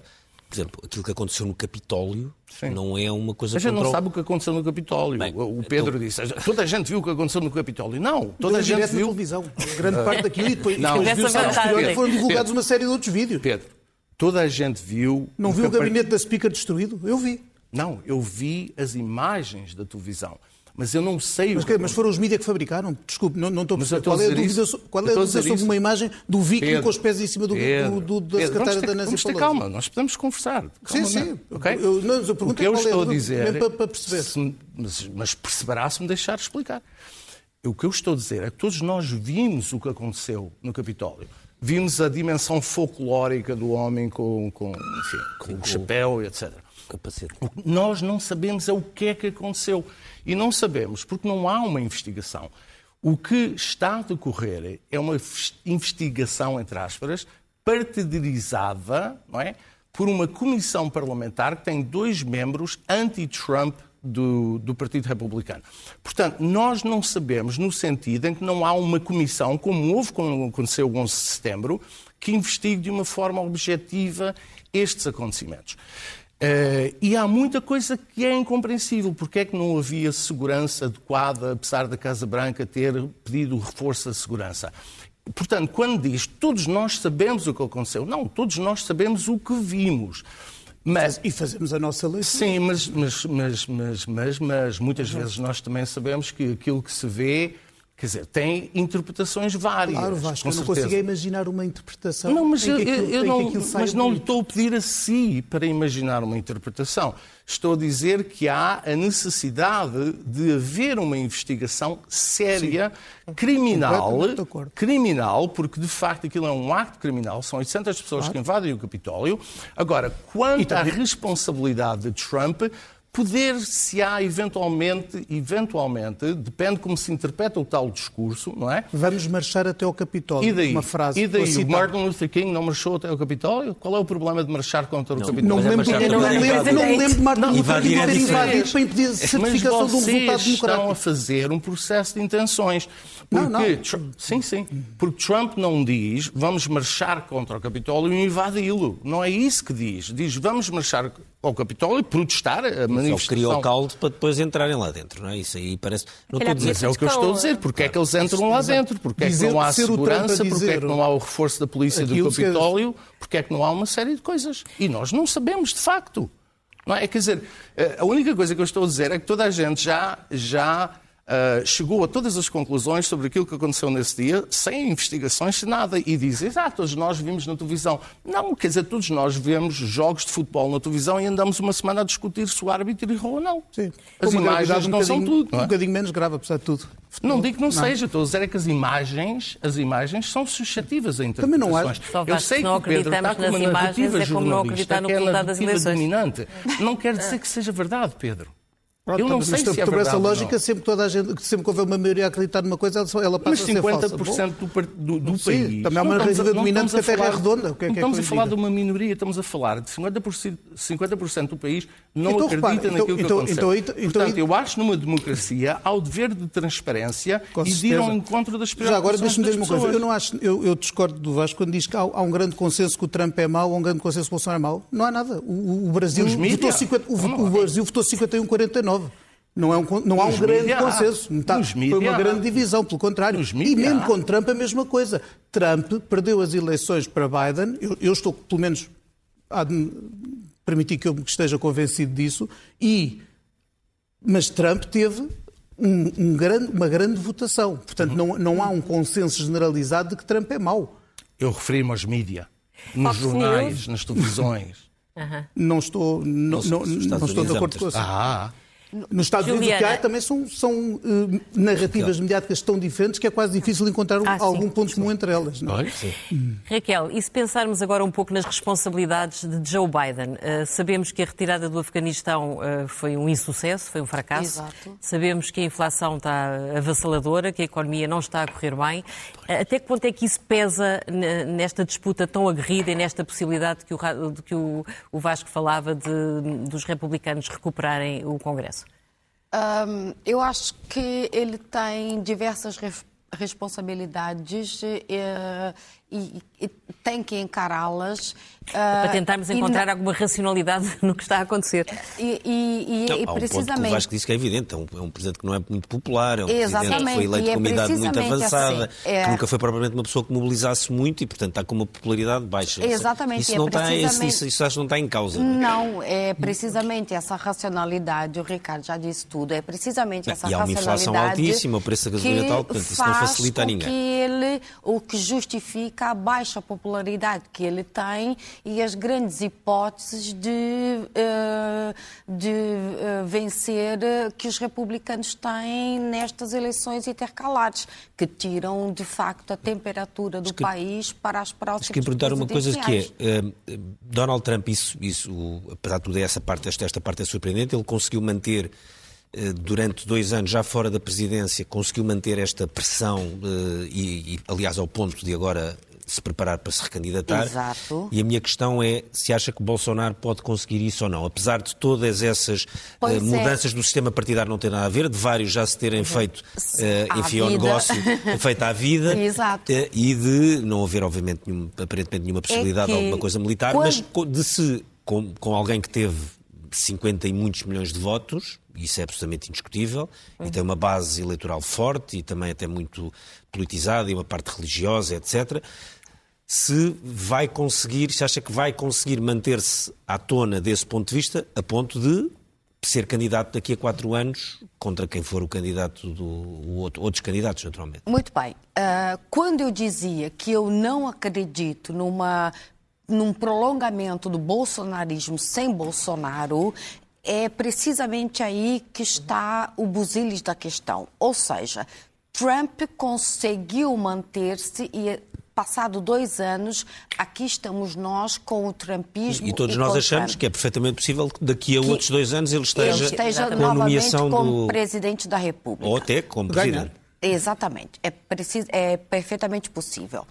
A: por exemplo, aquilo que aconteceu no Capitólio Sim. não é uma coisa... A
G: gente não sabe o que aconteceu no Capitólio. Bem, o Pedro então... disse, toda a gente viu o que aconteceu no Capitólio. Não, toda a gente viu...
H: televisão, grande parte daquilo, e depois não, viu, foram divulgados Pedro, uma série de outros vídeos.
G: Pedro, toda a gente viu...
H: Não viu o gabinete da Speaker destruído? Eu vi.
G: Não, eu vi as imagens da televisão. Mas eu não sei
H: mas,
G: o que...
H: Mas foram os mídias que fabricaram? Desculpe, não, não estou a perceber. Qual é a dúvida, qual é a dúvida sobre uma imagem do viking Pedro, com os pés em cima do,
G: Pedro,
H: do, do, da Pedro, secretária
G: ter,
H: da Nancy
G: ter calma, nós podemos conversar.
H: Calma, sim, sim.
G: Okay?
H: Eu, não, eu
G: o que eu
H: é
G: estou
H: a
G: dizer...
H: Para, para perceber.
G: Se, mas, mas perceberá se me deixar explicar. O que eu estou a dizer é que todos nós vimos o que aconteceu no Capitólio. Vimos a dimensão folclórica do homem com, com, enfim, com o chapéu, etc.
A: Capacete.
G: Nós não sabemos é o que é que aconteceu. E não sabemos porque não há uma investigação. O que está a decorrer é uma investigação, entre aspas, partidarizada não é, por uma comissão parlamentar que tem dois membros anti-Trump do, do, Partido Republicano. Portanto, nós não sabemos no sentido em que não há uma comissão, como houve quando aconteceu o 11 de setembro, que investigue de uma forma objetiva estes acontecimentos. Uh, e há muita coisa que é incompreensível. Porque é que não havia segurança adequada, apesar da Casa Branca ter pedido reforço da segurança? Portanto, quando diz todos nós sabemos o que aconteceu, não, todos nós sabemos o que vimos.
H: Mas, e fazemos a nossa lei.
G: Sim, mas, mas, mas, mas, mas, mas muitas vezes nós também sabemos que aquilo que se vê Quer dizer, tem interpretações várias.
H: Claro, Vasco, eu não consigo imaginar uma interpretação.
G: Não, mas, eu, aquilo, eu não, mas não lhe estou a pedir a si para imaginar uma interpretação. Estou a dizer que há a necessidade de haver uma investigação séria, Sim. criminal, criminal, porque de facto aquilo é um acto criminal, são 800 pessoas claro. que invadem o Capitólio. Agora, quanto à responsabilidade de Trump, Poder-se-á eventualmente, eventualmente, depende como se interpreta o tal discurso, não é?
H: Vamos marchar até ao Capitólio.
G: E daí?
H: Uma frase.
G: E daí? O Martin Luther King não marchou até ao Capitólio? Qual é o problema de marchar contra o Capitólio?
H: Não me lembro, não, não, lembro, não me lembro de Martin Luther King ter invadido para impedir a certificação de um resultado democrático.
G: estão a fazer um processo de intenções. Porque, não, não. Sim, sim. Porque Trump não diz vamos marchar contra o Capitólio e invadi-lo. Não é isso que diz. Diz vamos marchar ao Capitólio e protestar a manifestação. Só
A: criou o caldo para depois entrarem lá dentro, não é? Isso aí parece... Não estou a dizer...
G: Mas é o que eu estou a dizer. Porque é que eles entram lá dentro? Porque é que não há segurança? Porque é que não há o reforço da polícia do Capitólio? Porque é que não há uma série de coisas? E nós não sabemos, de facto. Não é? Quer dizer, eh, a única coisa que eu estou a dizer é que toda a gente já, já Uh, chegou a todas as conclusões sobre aquilo que aconteceu nesse dia, sem investigações, sem nada, e dizem, ah, todos nós vimos na televisão. Não, quer dizer, todos nós vemos jogos de futebol na televisão e andamos uma semana a discutir se o árbitro errou ou não.
H: Sim.
G: As imagens um não são tudo. Não
H: é? Um bocadinho menos grave, apesar de tudo.
G: Não digo que não, não, seja, estou a dizer é que as imagens, as imagens são suscetíveis a interpretações.
H: Também não acho.
G: Eu sei que o Pedro está com uma narrativa é jornalista, que é a narrativa dominante. Não quer dizer que seja verdade, Pedro.
H: Pronto, eu não sei se é por essa lógica, sempre toda a gente, sempre que houver uma maioria a acreditar numa coisa, ela passa
G: Mas 50%
H: a ser falsa.
G: do, do, do Sim, país.
H: Também é uma narrativa dominante que a Terra é redonda. O que é
G: não
H: que
G: é estamos a falar de uma minoria, estamos a falar de 50%, 50 do país não então, acredita repara, naquilo então, que então, aconteceu. Então, Portanto, eu acho numa democracia há o dever de transparência e de ir ao encontro das
H: preocupações Já agora, deixa-me dizer uma coisa. Eu, não acho, eu, eu, discordo do Vasco quando diz que há, há, um grande consenso que o Trump é mau ou um grande consenso que o Bolsonaro é mau. Não há nada. O, o Brasil, votou 50, o, o Brasil votou 51-49. Não, é um, não há um grande mídia, consenso. Está, foi uma grande divisão, pelo contrário. E mesmo com Trump a mesma coisa. Trump perdeu as eleições para Biden. Eu, eu estou, pelo menos, a permitir que eu esteja convencido disso. E, mas Trump teve um, um grande, uma grande votação. Portanto, uhum. não, não há um consenso generalizado de que Trump é mau.
G: Eu referi-me aos mídias, nos jornais, nas televisões.
H: Uhum. Não estou, não, não, não estou de acordo com isso.
G: Ah,
H: nos Estados Juliana. Unidos o que há também são, são uh, narrativas mediáticas tão diferentes que é quase difícil encontrar ah, algum sim. ponto comum entre elas. Não? É?
B: Hum. Raquel, e se pensarmos agora um pouco nas responsabilidades de Joe Biden? Uh, sabemos que a retirada do Afeganistão uh, foi um insucesso, foi um fracasso. Exato. Sabemos que a inflação está avassaladora, que a economia não está a correr bem. até que ponto é que isso pesa nesta disputa tão aguerrida e nesta possibilidade que o, de que o, o Vasco falava de, dos republicanos recuperarem o Congresso?
I: Um, eu acho que ele tem diversas responsabilidades uh, e, e tem que encará-las.
B: Uh, para tentarmos encontrar alguma racionalidade no que está a acontecer.
I: E, e,
A: não,
I: e
A: há um
I: precisamente.
A: Ponto que o Vasco disse que é evidente, é um, é um presidente que não é muito popular, é um Exatamente. presidente que foi eleito é com uma idade muito avançada, assim. é... que nunca foi propriamente uma pessoa que mobilizasse muito e, portanto, está com uma popularidade baixa.
I: Exatamente.
A: Isso, não, está, isso, isso, acho que não está em causa. Não,
I: é? não, é precisamente essa racionalidade, o Ricardo já disse tudo, é precisamente essa
A: e
I: racionalidade.
A: E há uma inflação altíssima, o preço da gasolina tal, portanto, isso não facilita a ninguém.
I: Que ele, o que justifica a baixa popularidade que ele tem e as grandes hipóteses de, uh, de uh, vencer uh, que os republicanos têm nestas eleições intercalares, que tiram de facto a temperatura do que, país para as próximas
A: que perguntar uma coisa que é, Donald Trump, isso, isso, apesar de tudo, essa parte, esta, esta parte é surpreendente, ele conseguiu manter durante dois anos, já fora da presidência, conseguiu manter esta pressão e, e, aliás, ao ponto de agora se preparar para se recandidatar.
I: Exato.
A: E a minha questão é se acha que Bolsonaro pode conseguir isso ou não. Apesar de todas essas uh, mudanças é. do sistema partidário não ter nada a ver, de vários já se terem feito, uh, enfim, ao negócio, feito à vida,
I: Exato. Uh,
A: e de não haver, obviamente, nenhum, aparentemente nenhuma possibilidade é de alguma coisa militar, quando... mas de se, com, com alguém que teve 50 e muitos milhões de votos, isso é absolutamente indiscutível, uhum. e tem uma base eleitoral forte e também até muito politizada e uma parte religiosa, etc se vai conseguir, se acha que vai conseguir manter-se à tona desse ponto de vista, a ponto de ser candidato daqui a quatro anos contra quem for o candidato do o outro, outros candidatos, naturalmente.
I: Muito bem. Uh, quando eu dizia que eu não acredito numa num prolongamento do bolsonarismo sem Bolsonaro, é precisamente aí que está o busilis da questão. Ou seja, Trump conseguiu manter-se e passado dois anos, aqui estamos nós com o trumpismo.
A: E, todos
I: e
A: nós achamos
I: Trump.
A: que é perfeitamente possível que daqui a
I: Que
A: outros dois anos ele esteja,
I: ele esteja
A: com a
I: novamente
A: nomeação
I: como
A: do.
I: presidente da República.
A: Ou até como presidente.
I: Exatamente, é, preciso, é perfeitamente possível.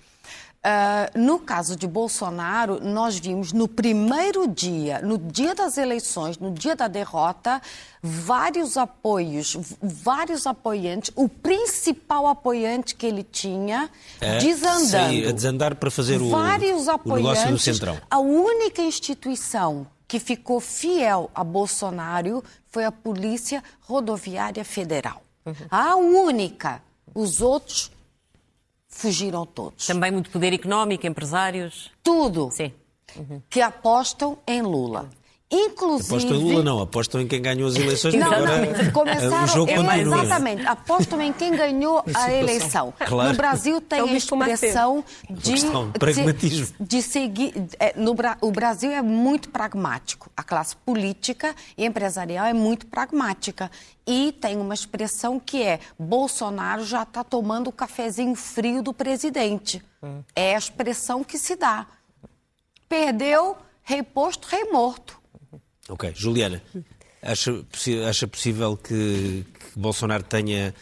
I: Ah, no caso de Bolsonaro, nós vimos no primeiro dia, no dia das eleições, no dia da derrota, vários apoios, vários apoiantes, o principal apoiante que ele tinha,
A: É,
I: desandando.
A: sair- a desandar para fazer o,
I: Vários
A: o negócio do
I: apoiantes.
A: Centrão.
I: A única instituição que ficou fiel a Bolsonaro foi a Polícia Rodoviária Federal.
B: Uhum.
I: A única. Os outros fugiram todos.
B: Também muito poder económico, empresários.
I: Tudo
B: Sim.
I: que apostam em Lula. Inclusive.
A: Apostam em Lula, não, apostam em quem ganhou as eleições.
I: Não,
A: agora,
I: não, começaram
A: o jogo continua.
I: exatamente. Apostam em quem ganhou a eleição.
A: Claro.
I: No Brasil tem
K: É
I: a expressão de,
A: pragmatismo.
I: de, de seguir. é, no, o Brasil é muito pragmático. A classe política e empresarial é muito pragmática. E tem uma expressão que é: Bolsonaro já está tomando o cafezinho frio do presidente. É a expressão que se dá. Perdeu, rei posto, rei morto.
A: Ok, Juliana, acha, acha possível que, que Bolsonaro tenha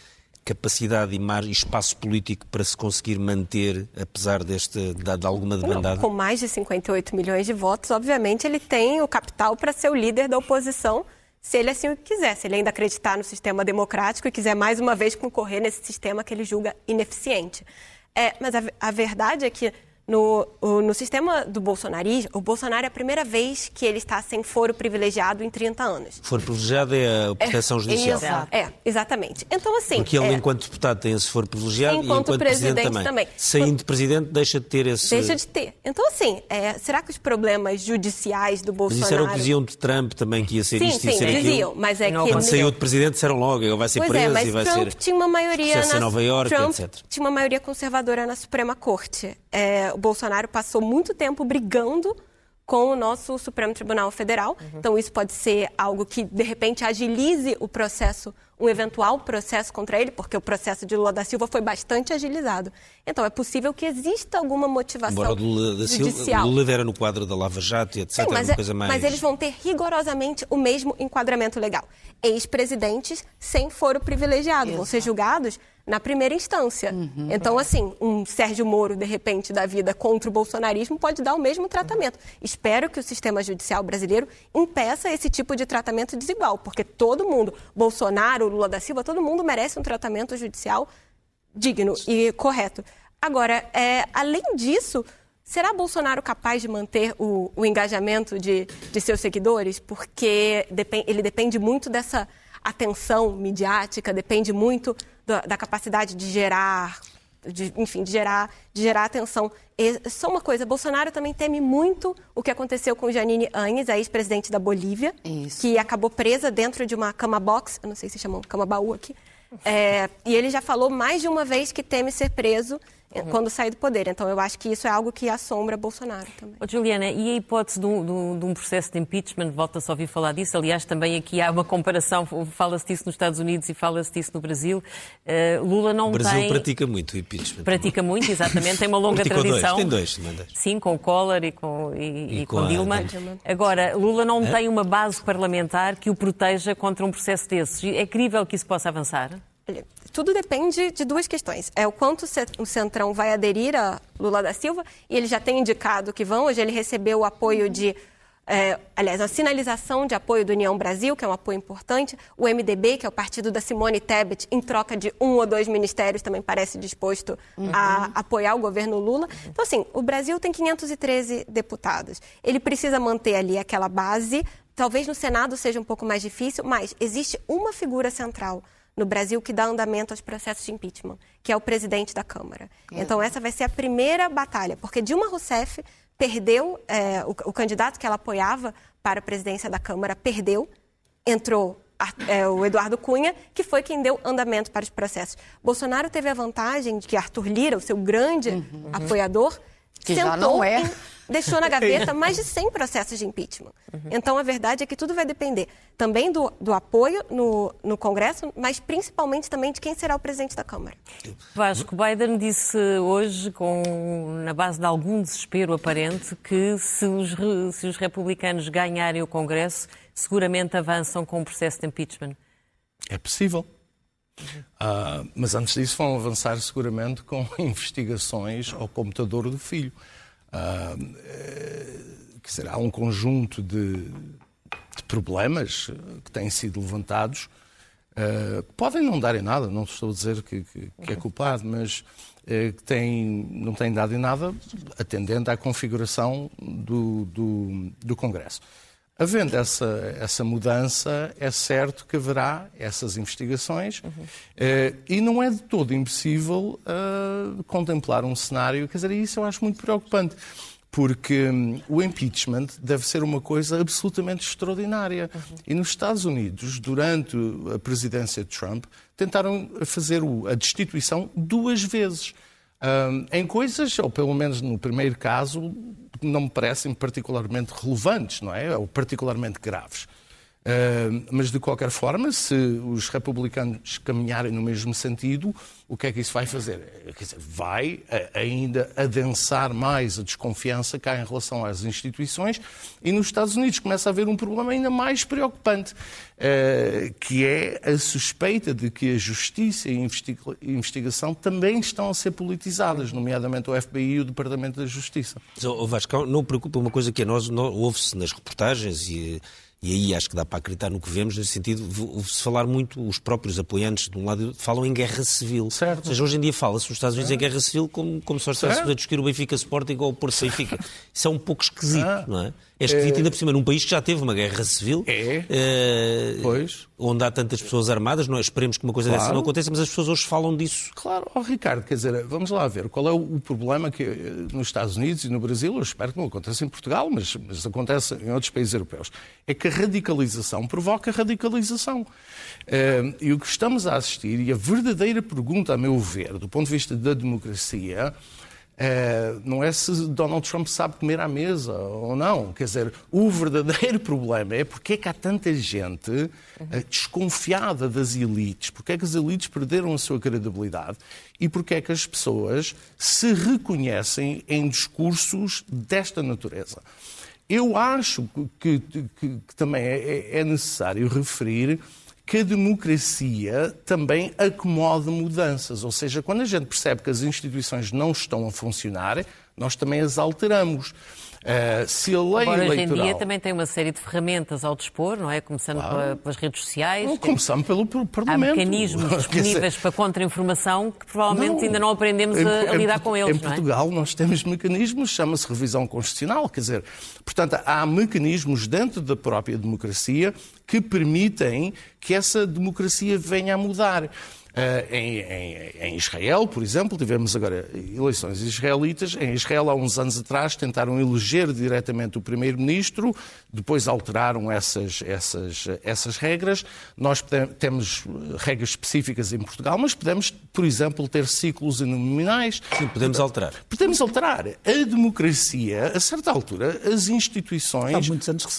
A: capacidade e e espaço político para se conseguir manter, apesar deste, de, de alguma
K: Não,
A: debandada?
K: com mais de 58 milhões de votos, obviamente ele tem o capital para ser o líder da oposição, se ele assim o quiser, se ele ainda acreditar no sistema democrático e quiser mais uma vez concorrer nesse sistema que ele julga ineficiente. É, mas a, a verdade é que no, no sistema do bolsonarismo, o Bolsonaro é a primeira vez que ele está sem foro privilegiado em 30 anos.
A: For privilegiado é a proteção judicial.
I: exato.
K: É, exatamente. Então, assim.
A: Porque ele,
K: é,
A: enquanto deputado, tem esse foro privilegiado
K: Enquanto
A: e enquanto presidente,
K: presidente
A: também.
K: também.
A: Saindo presidente, deixa de ter esse.
K: Deixa de ter. Então, assim, é, será que os problemas judiciais do
A: Mas
K: Bolsonaro.
A: isso era o que diziam de Trump também, que ia ser
K: Sim,
A: isto e
K: sim,
A: ser aquilo.
K: diziam, mas é
B: Não,
K: que.
A: Quando saiu outro presidente, disseram logo, ele vai ser
K: Pois
A: preso
K: é, mas
A: e vai
K: Trump
A: ser.
K: tinha uma maioria na
A: em Nova Iorque,
K: Trump
A: etc.
K: tinha uma maioria conservadora na Suprema Corte. É, o Bolsonaro passou muito tempo brigando com o nosso Supremo Tribunal Federal.
A: Uhum.
K: Então isso pode ser algo que de repente agilize o processo, um eventual processo contra ele, porque o processo de Lula da Silva foi bastante agilizado. Então é possível que exista alguma motivação
A: Embora o Lula da Silva,
K: judicial.
A: Lula era no quadro da Lava Jato e etc.
K: Sim, mas,
A: uma
K: é-
A: coisa mais.
K: mas eles vão ter rigorosamente o mesmo enquadramento legal. Ex-presidentes sem foro privilegiado vão ser julgados na primeira instância.
A: Uhum.
K: Então, assim, um Sérgio Moro, de repente, da vida contra o bolsonarismo pode dar o mesmo tratamento. Espero que o sistema judicial brasileiro impeça esse tipo de tratamento desigual, porque todo mundo, Bolsonaro, Lula da Silva, todo mundo merece um tratamento judicial digno e correto. Agora, é, além disso, será Bolsonaro capaz de manter o, o engajamento de, de seus seguidores? Porque ele depende muito dessa atenção midiática, depende muito da, da capacidade de gerar, de, enfim, de gerar, de gerar atenção. E só uma coisa, Bolsonaro também teme muito o que aconteceu com Janine Áñez, a ex-presidente da Bolívia,
I: Isso.
K: que acabou presa dentro de uma cama box, eu não sei se chamam cama baú aqui, é, e ele já falou mais de uma vez que teme ser preso eh, quando sair do poder. Então eu acho que isso é algo que assombra Bolsonaro também.
B: Ô, Juliana, e a hipótese de um, de um- processo de impeachment? Volta-se a ouvir falar disso. Aliás, também aqui há uma comparação, fala-se disso nos Estados Unidos e fala-se disso no Brasil. Eh, Lula não
A: O Brasil
B: tem...
A: pratica muito o impeachment.
B: Pratica muito, exatamente, tem uma longa
A: Praticou dois,
B: tradição.
A: tem dois, não é dois?
B: Sim, com o Collor e com, e,
A: E
B: e
A: com
B: com
A: a-
B: Dilma.
A: Dilma.
B: Agora, Lula não tem uma base parlamentar que o proteja contra um processo desses. É crível que isso possa avançar?
K: Olha, tudo depende de duas questões. É o quanto o Centrão vai aderir a Lula da Silva, e ele já tem indicado que vão. Hoje ele recebeu o apoio de. é, aliás, a sinalização de apoio do União Brasil, que é um apoio importante, o MDB, que é o partido da Simone Tebet, em troca de um ou dois ministérios, também parece disposto a apoiar o governo Lula. Então, assim, o Brasil tem 513 deputados. Ele precisa manter ali aquela base. Talvez no Senado seja um pouco mais difícil, mas existe uma figura central no Brasil que dá andamento aos processos de impeachment, que é o presidente da Câmara. Então, essa vai ser a primeira batalha, porque Dilma Rousseff perdeu, é, o, o candidato que ela apoiava para a presidência da Câmara perdeu, entrou é, o Eduardo Cunha, que foi quem deu andamento para os processos. Bolsonaro teve a vantagem de que Arthur Lira, o seu grande apoiador,
I: Que já
K: sentou
I: não é.
K: em- deixou na gaveta mais de 100 processos de impeachment. Uhum. Então, a verdade é que tudo vai depender também do, do apoio no, no Congresso, mas principalmente também de quem será o presidente da Câmara.
B: Vasco, Biden disse hoje, com, na base de algum desespero aparente, que se os, se os republicanos ganharem o Congresso, seguramente avançam com o processo de impeachment.
G: É possível. Uh, mas antes disso vão avançar seguramente com investigações ao computador do filho. Uh, quer dizer, há um conjunto de, de, problemas que têm sido levantados uh, que podem não dar em nada, não estou a dizer que, que, que é culpado, mas que têm, não têm dado em nada atendendo à configuração do, do, do Congresso. Havendo essa, essa mudança, é certo que haverá essas investigações uhum. eh, e não é de todo impossível uh, contemplar um cenário, quer dizer, isso eu acho muito preocupante, porque um, o impeachment deve ser uma coisa absolutamente extraordinária. Uhum. E nos Estados Unidos, durante a presidência de Trump, tentaram fazer a destituição duas vezes. Em coisas, ou pelo menos no primeiro caso, não me parecem particularmente relevantes, não é? Ou particularmente graves. Uh, mas, de qualquer forma, se os republicanos caminharem no mesmo sentido, o que é que isso vai fazer? Dizer, vai ainda adensar mais a desconfiança cá em relação às instituições e nos Estados Unidos começa a haver um problema ainda mais preocupante, uh, que é a suspeita de que a justiça e a investigação também estão a ser politizadas, nomeadamente o FBI e o Departamento da Justiça.
A: O Vasco, não preocupa uma coisa que a nós, nós ouve-se nas reportagens e e aí acho que dá para acreditar no que vemos, nesse sentido, se falar muito, os próprios apoiantes, de um lado, falam em guerra civil.
G: Certo.
A: Ou seja, hoje em dia fala-se nos Estados Unidos em guerra civil como, como se estivesse a discutir o Benfica Sporting ou o Porto Benfica. Isso é um pouco esquisito, ah. não é? É esquisito, é... ainda por cima, num país que já teve uma guerra civil.
G: É. é...
A: Pois. Onde há tantas pessoas armadas. Não, é? esperemos que uma coisa claro. dessa não aconteça, mas as pessoas hoje falam disso.
G: Claro. Oh, Ricardo, quer dizer, vamos lá ver. Qual é o problema que eh, nos Estados Unidos e no Brasil, eu espero que não aconteça em Portugal, mas, mas acontece em outros países europeus, é que a radicalização provoca radicalização. E o que estamos a assistir, e a verdadeira pergunta, a meu ver, do ponto de vista da democracia, é, não é se Donald Trump sabe comer à mesa ou não. Quer dizer, o verdadeiro problema é porque é que há tanta gente é, desconfiada das elites, porque é que as elites perderam a sua credibilidade e porque é que as pessoas se reconhecem em discursos desta natureza. Eu acho que, que, que também é, é necessário referir que a democracia também acomoda mudanças. Ou seja, quando a gente percebe que as instituições não estão a funcionar, nós também as alteramos. Uh, se a lei
B: Agora,
G: eleitoral...
B: hoje em dia também tem uma série de ferramentas ao dispor, não é? Começando claro. pelas redes sociais. Não,
G: começando pelo Parlamento.
B: Há mecanismos disponíveis para contra-informação que provavelmente não, ainda não aprendemos em, a, a lidar com eles,
G: Em
B: é?
G: Portugal nós temos mecanismos, chama-se revisão constitucional, quer dizer, portanto, há mecanismos dentro da própria democracia que permitem que essa democracia venha a mudar. Uh, em, em, em, Israel, por exemplo, tivemos agora eleições israelitas. Em Israel, há uns anos atrás, tentaram eleger diretamente o primeiro-ministro, depois alteraram essas, essas, essas regras. Nós temos regras específicas em Portugal, mas podemos, por exemplo, ter ciclos uninominais.
A: Sim, podemos alterar.
G: Podemos alterar. A democracia, a certa altura, as instituições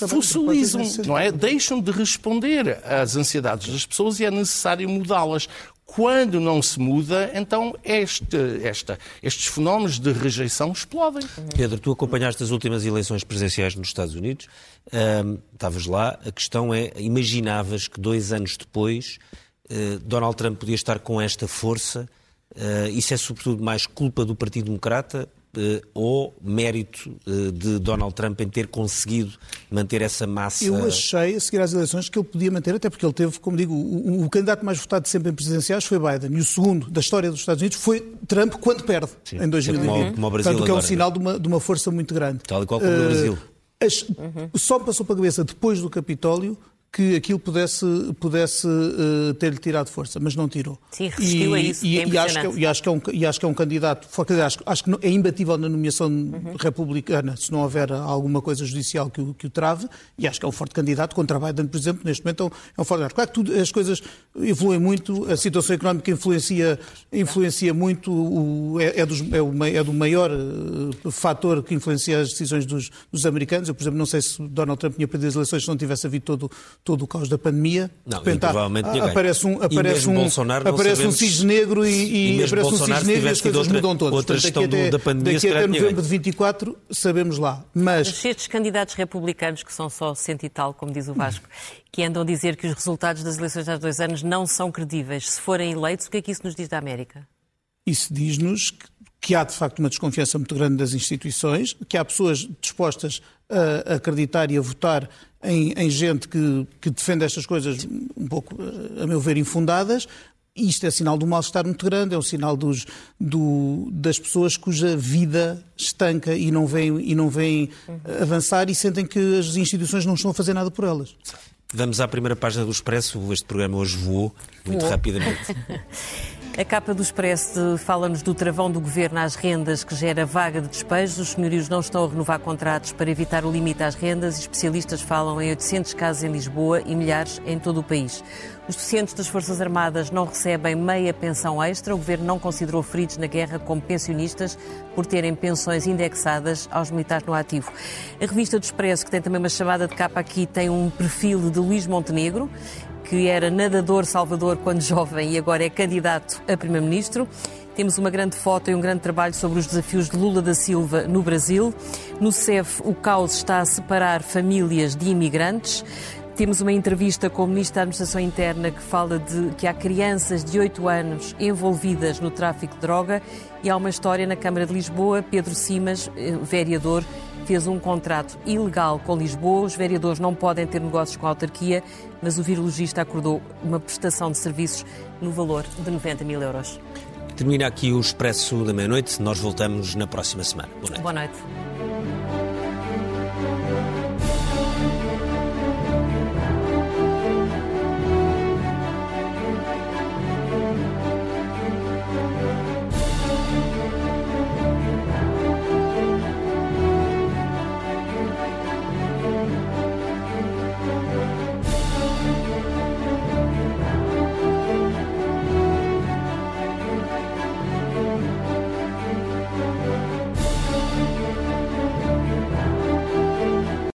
G: fossilizam, não é? Deixam de responder às ansiedades das pessoas e é necessário mudá-las. Quando não se muda, então este, esta, estes fenómenos de rejeição explodem.
A: Pedro, tu acompanhaste as últimas eleições presidenciais nos Estados Unidos, um, estavas lá, a questão é, imaginavas que dois anos depois uh, Donald Trump podia estar com esta força? Uh, isso é sobretudo mais culpa do Partido Democrata uh, ou mérito uh, de Donald Trump em ter conseguido manter essa massa?
H: Eu achei, a seguir às eleições, que ele podia manter, até porque ele teve, como digo, o, o candidato mais votado sempre em presidenciais foi Biden, e o segundo da história dos Estados Unidos foi Trump quando perde, Sim, em 2020. Como, como o Brasil Portanto, que é um agora, sinal de uma, de uma força muito grande.
A: Tal e qual como uh, no Brasil.
H: As, uhum. Só me passou pela cabeça, depois do Capitólio, que aquilo pudesse, pudesse uh, ter-lhe tirado força, mas não tirou.
B: Sim, resistiu
H: e,
B: a isso.
H: E,
B: é
H: e, acho que, é, e, acho que é um, e acho que é um candidato, acho, acho que é imbatível na nomeação uhum. republicana, se não houver alguma coisa judicial que o, que o trave, e acho que é um forte candidato contra Biden, por exemplo, neste momento é um, é um forte candidato. Claro que tudo, as coisas evoluem muito, a situação económica influencia, influencia muito, o, é, é, dos, é, o, é do maior uh, fator que influencia as decisões dos, dos americanos. Eu, por exemplo, não sei se Donald Trump tinha perdido as eleições se não tivesse havido todo todo o caos da pandemia.
A: Não, de repente, provavelmente
H: há, aparece um, aparece um, aparece um cisne negro e, e, aparece um cisne negro e as coisas outra, mudam todas.
A: Outra
H: Portanto,
A: daqui até, da pandemia,
H: daqui até novembro de 24 sabemos lá. Mas...
B: Mas estes candidatos republicanos, que são só cento e tal, como diz o Vasco, que andam a dizer que os resultados das eleições há dois anos não são credíveis, se forem eleitos, o que é que isso nos diz da América?
H: Isso diz-nos que, que há, de facto, uma desconfiança muito grande das instituições, que há pessoas dispostas a acreditar e a votar em, em gente que, que, defende estas coisas um pouco, a meu ver, infundadas. Isto é sinal de um mal-estar muito grande, é um sinal dos, do, das pessoas cuja vida estanca e não vêm e não vem avançar e sentem que as instituições não estão a fazer nada por elas.
A: Vamos à primeira página do Expresso. Este programa hoje voou muito voou. rapidamente.
B: A capa do Expresso fala-nos do travão do governo às rendas que gera vaga de despejos. Os senhorios não estão a renovar contratos para evitar o limite às rendas. Especialistas falam em 800 casos em Lisboa e milhares em todo o país. Os docentes das Forças Armadas não recebem meia pensão extra. O governo não considerou feridos na guerra como pensionistas por terem pensões indexadas aos militares no ativo. A revista do Expresso, que tem também uma chamada de capa aqui, tem um perfil de Luís Montenegro que era nadador Salvador quando jovem e agora é candidato a Primeiro-Ministro. Temos uma grande foto e um grande trabalho sobre os desafios de Lula da Silva no Brasil. No CEF, o caos está a separar famílias de imigrantes. Temos uma entrevista com o Ministro da Administração Interna que fala de que há crianças de 8 anos envolvidas no tráfico de droga e há uma história na Câmara de Lisboa. Pedro Simas, eh, vereador, fez um contrato ilegal com Lisboa. Os vereadores não podem ter negócios com a autarquia, mas o virologista acordou uma prestação de serviços no valor de 90 mil euros.
A: Termina aqui o Expresso da Meia-Noite. Nós voltamos na próxima semana.
B: Boa noite. Boa noite.